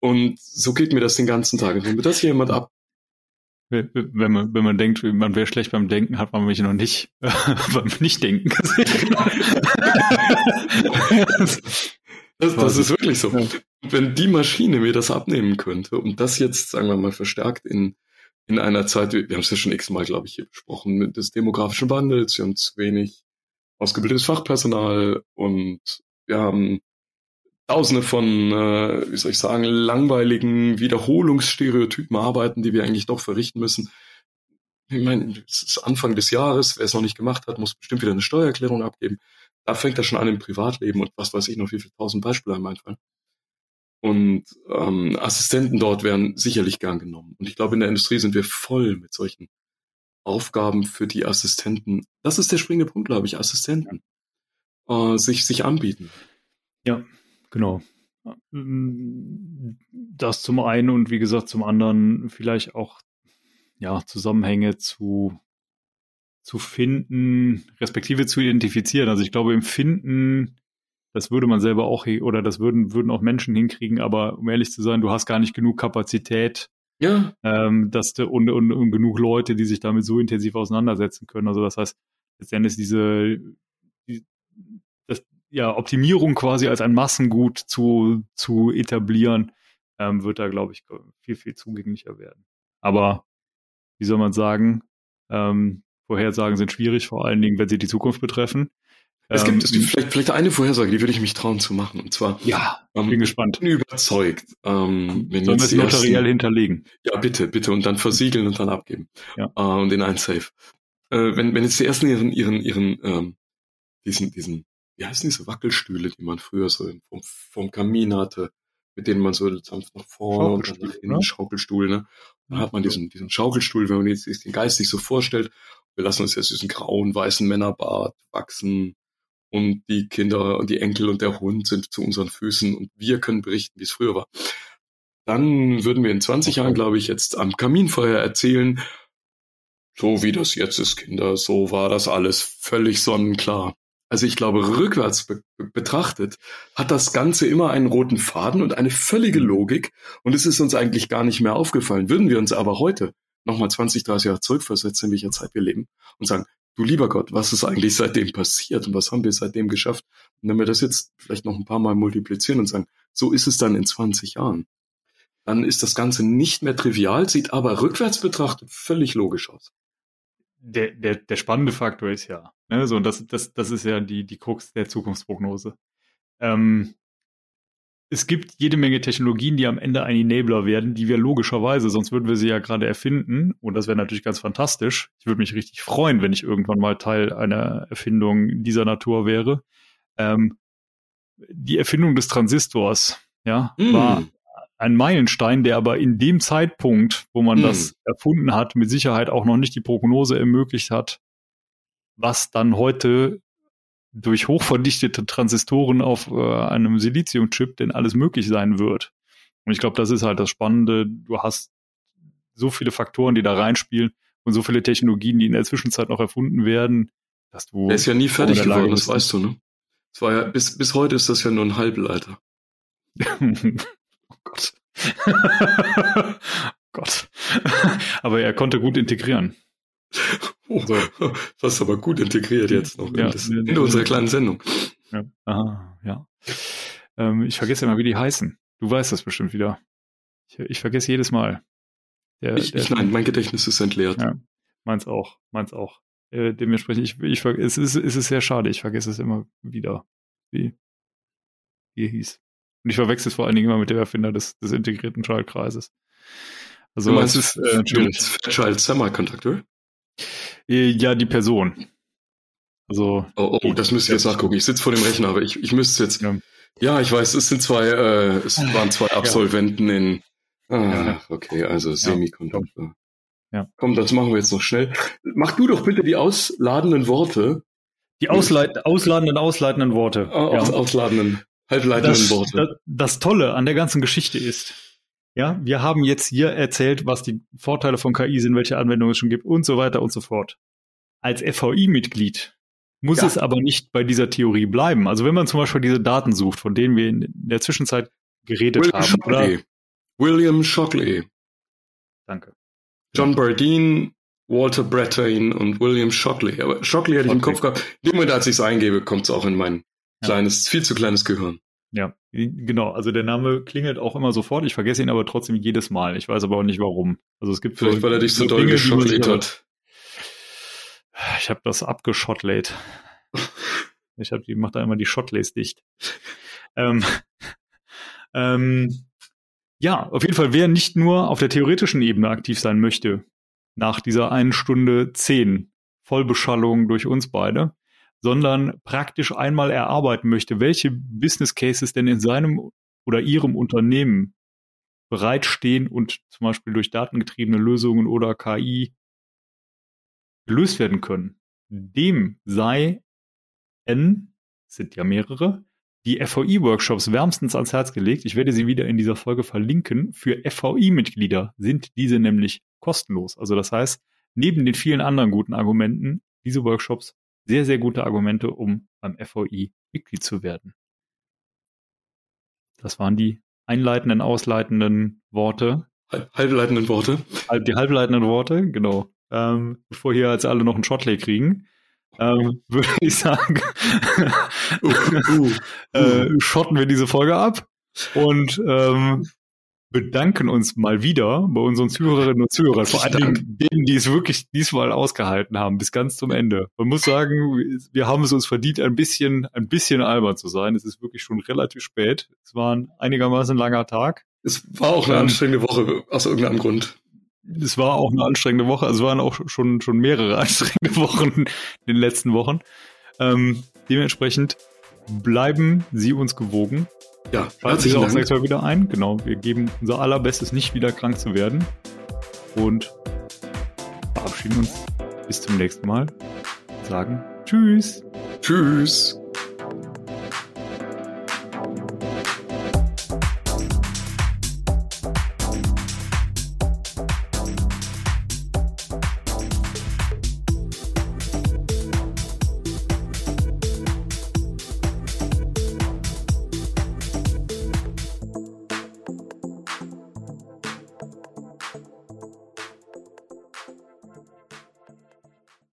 Und so geht mir das den ganzen Tag. Und wenn mir das jemand ab. Wenn man, wenn man denkt, man wäre schlecht beim Denken, hat man mich noch nicht äh, beim Nicht-Denken gesehen. das, das ist wirklich so. Wenn die Maschine mir das abnehmen könnte und das jetzt, sagen wir mal, verstärkt in in einer Zeit, wir haben es ja schon x-mal, glaube ich, hier besprochen, mit des demografischen Wandels, wir haben zu wenig ausgebildetes Fachpersonal und wir haben tausende von, äh, wie soll ich sagen, langweiligen Wiederholungsstereotypen arbeiten, die wir eigentlich doch verrichten müssen. Ich meine, es ist Anfang des Jahres, wer es noch nicht gemacht hat, muss bestimmt wieder eine Steuererklärung abgeben. Da fängt das schon an im Privatleben und was weiß ich noch, wie viele tausend Beispiele einem einfallen. Und ähm, Assistenten dort werden sicherlich gern genommen. Und ich glaube, in der Industrie sind wir voll mit solchen Aufgaben für die Assistenten. Das ist der springende Punkt, glaube ich, Assistenten. Äh, sich, sich anbieten. Ja, genau. Das zum einen und wie gesagt zum anderen vielleicht auch ja, Zusammenhänge zu, zu finden, respektive zu identifizieren. Also ich glaube, im Finden das würde man selber auch, oder das würden, würden auch Menschen hinkriegen, aber um ehrlich zu sein, du hast gar nicht genug Kapazität, ja. ähm, dass du, und, und, und genug Leute, die sich damit so intensiv auseinandersetzen können. Also das heißt, letztendlich diese, ja, Optimierung quasi als ein Massengut zu, zu etablieren, ähm, wird da, glaube ich, viel, viel zugänglicher werden. Aber wie soll man sagen, ähm, Vorhersagen sind schwierig, vor allen Dingen, wenn sie die Zukunft betreffen. Es gibt ähm, vielleicht, vielleicht eine Vorhersage, die würde ich mich trauen zu machen. Und zwar, ja, ähm, bin gespannt. Bin überzeugt. Ähm, wenn Sollen wir es notariell hinterlegen? Ja, bitte, bitte. Und dann versiegeln und dann abgeben. Ja. Äh, und in ein Safe. Äh, wenn, wenn jetzt die ersten ihren, ihren, ihren, ähm, diesen, diesen, wie heißen diese Wackelstühle, die man früher so vom, vom Kamin hatte, mit denen man so sanft nach vorne und dann nach hinten, ne? Schaukelstuhl, ne? Dann hat man diesen, diesen Schaukelstuhl, wenn man sich den Geist sich so vorstellt, wir lassen uns jetzt diesen grauen, weißen Männerbart wachsen, und die Kinder und die Enkel und der Hund sind zu unseren Füßen und wir können berichten, wie es früher war. Dann würden wir in 20 Jahren, glaube ich, jetzt am Kaminfeuer erzählen, so wie das jetzt ist, Kinder, so war das alles völlig sonnenklar. Also ich glaube, rückwärts be betrachtet hat das Ganze immer einen roten Faden und eine völlige Logik und es ist uns eigentlich gar nicht mehr aufgefallen. Würden wir uns aber heute nochmal 20, 30 Jahre zurückversetzen, in welcher Zeit wir leben und sagen, du lieber Gott, was ist eigentlich seitdem passiert und was haben wir seitdem geschafft? Und wenn wir das jetzt vielleicht noch ein paar Mal multiplizieren und sagen, so ist es dann in 20 Jahren, dann ist das Ganze nicht mehr trivial, sieht aber rückwärts betrachtet völlig logisch aus. Der, der, der spannende Faktor ist ja, ne, so, und das, das, das ist ja die, die Krux der Zukunftsprognose. Ähm, es gibt jede Menge Technologien, die am Ende ein Enabler werden, die wir logischerweise, sonst würden wir sie ja gerade erfinden. Und das wäre natürlich ganz fantastisch. Ich würde mich richtig freuen, wenn ich irgendwann mal Teil einer Erfindung dieser Natur wäre. Ähm, die Erfindung des Transistors, ja, mm. war ein Meilenstein, der aber in dem Zeitpunkt, wo man mm. das erfunden hat, mit Sicherheit auch noch nicht die Prognose ermöglicht hat, was dann heute durch hochverdichtete Transistoren auf äh, einem Siliziumchip denn alles möglich sein wird. Und ich glaube, das ist halt das Spannende. Du hast so viele Faktoren, die da reinspielen und so viele Technologien, die in der Zwischenzeit noch erfunden werden, dass du. Er ist ja nie fertig geworden, das weißt du, ne? Das war ja, bis, bis heute ist das ja nur ein Halbleiter. oh Gott. oh Gott. Aber er konnte gut integrieren. Oh, so. Das aber gut integriert jetzt noch ja, in, das, in unserer kleinen Sendung. Ja, Aha, ja. Ähm, ich vergesse immer, wie die heißen. Du weißt das bestimmt wieder. Ich, ich vergesse jedes Mal. Der, ich, der, ich, nein, mein Gedächtnis ist entleert. Ja, meins auch, meins auch. Äh, dementsprechend, ich, ich, es, ist, es ist sehr schade, ich vergesse es immer wieder. Wie, hier hieß. Und ich verwechsel es vor allen Dingen immer mit dem Erfinder des, des integrierten Schaltkreises. Also, du meinst, es ist äh, natürlich. Fairchild Semiconductor? Äh, ja, die Person. Also. Oh, oh das müsst ihr jetzt nachgucken. Ich sitze vor dem Rechner, aber ich, ich müsste jetzt. Ja. ja. ich weiß, es sind zwei, äh, es waren zwei Absolventen ja. in. Ah, okay, also Semiconductor. Ja. Komm, das machen wir jetzt noch schnell. Mach du doch bitte die ausladenden Worte. Die ausleit ausladenden, ausleitenden Worte. Aus, Ausladenden, halbleitenden das, Worte. Das, das Tolle an der ganzen Geschichte ist, ja, wir haben jetzt hier erzählt, was die Vorteile von KI sind, welche Anwendungen es schon gibt und so weiter und so fort. Als FVI-Mitglied muss ja. es aber nicht bei dieser Theorie bleiben. Also wenn man zum Beispiel diese Daten sucht, von denen wir in der Zwischenzeit geredet William haben. Shockley. Oder? William Shockley. Danke. John Bardeen, Walter Brattain und William Shockley. Aber Shockley hätte ich im Kopf gehabt. In dem Moment, als ich es eingebe, kommt es auch in mein ja. kleines, viel zu kleines Gehirn. Ja, genau. Also der Name klingelt auch immer sofort. Ich vergesse ihn aber trotzdem jedes Mal. Ich weiß aber auch nicht warum. Also es gibt vielleicht, so, weil er dich so, so doll geschottelt hat. Ich habe das abgeschottlet. ich habe die macht da immer die Shotlays dicht. ähm, ähm, ja, auf jeden Fall, wer nicht nur auf der theoretischen Ebene aktiv sein möchte, nach dieser einen Stunde zehn Vollbeschallung durch uns beide, sondern praktisch einmal erarbeiten möchte, welche Business Cases denn in seinem oder ihrem Unternehmen bereitstehen und zum Beispiel durch datengetriebene Lösungen oder KI gelöst werden können. Dem sei N, sind ja mehrere, die FVI-Workshops wärmstens ans Herz gelegt. Ich werde sie wieder in dieser Folge verlinken. Für FVI-Mitglieder sind diese nämlich kostenlos. Also das heißt, neben den vielen anderen guten Argumenten, diese Workshops sehr, sehr gute Argumente, um beim FVI Mitglied zu werden. Das waren die einleitenden, ausleitenden Worte. Halbleitenden Worte. Die halbleitenden Worte, genau. Ähm, bevor hier jetzt alle noch einen Shotlay kriegen, ähm, würde ich sagen, uh, uh, uh. Äh, schotten wir diese Folge ab und ähm, bedanken uns mal wieder bei unseren Zuhörerinnen und Zuhörern, vor allem denen, die es wirklich diesmal ausgehalten haben, bis ganz zum Ende. Man muss sagen, wir haben es uns verdient, ein bisschen, ein bisschen albern zu sein. Es ist wirklich schon relativ spät. Es war ein einigermaßen langer Tag. Es war auch eine ähm, anstrengende Woche, aus irgendeinem Grund. Es war auch eine anstrengende Woche. Also es waren auch schon, schon mehrere anstrengende Wochen in den letzten Wochen. Ähm, dementsprechend bleiben Sie uns gewogen. Ja, herzlichen Dank. auch nächstes Mal wieder ein. Genau, wir geben unser allerbestes, nicht wieder krank zu werden. Und verabschieden uns bis zum nächsten Mal. Sagen Tschüss. Tschüss.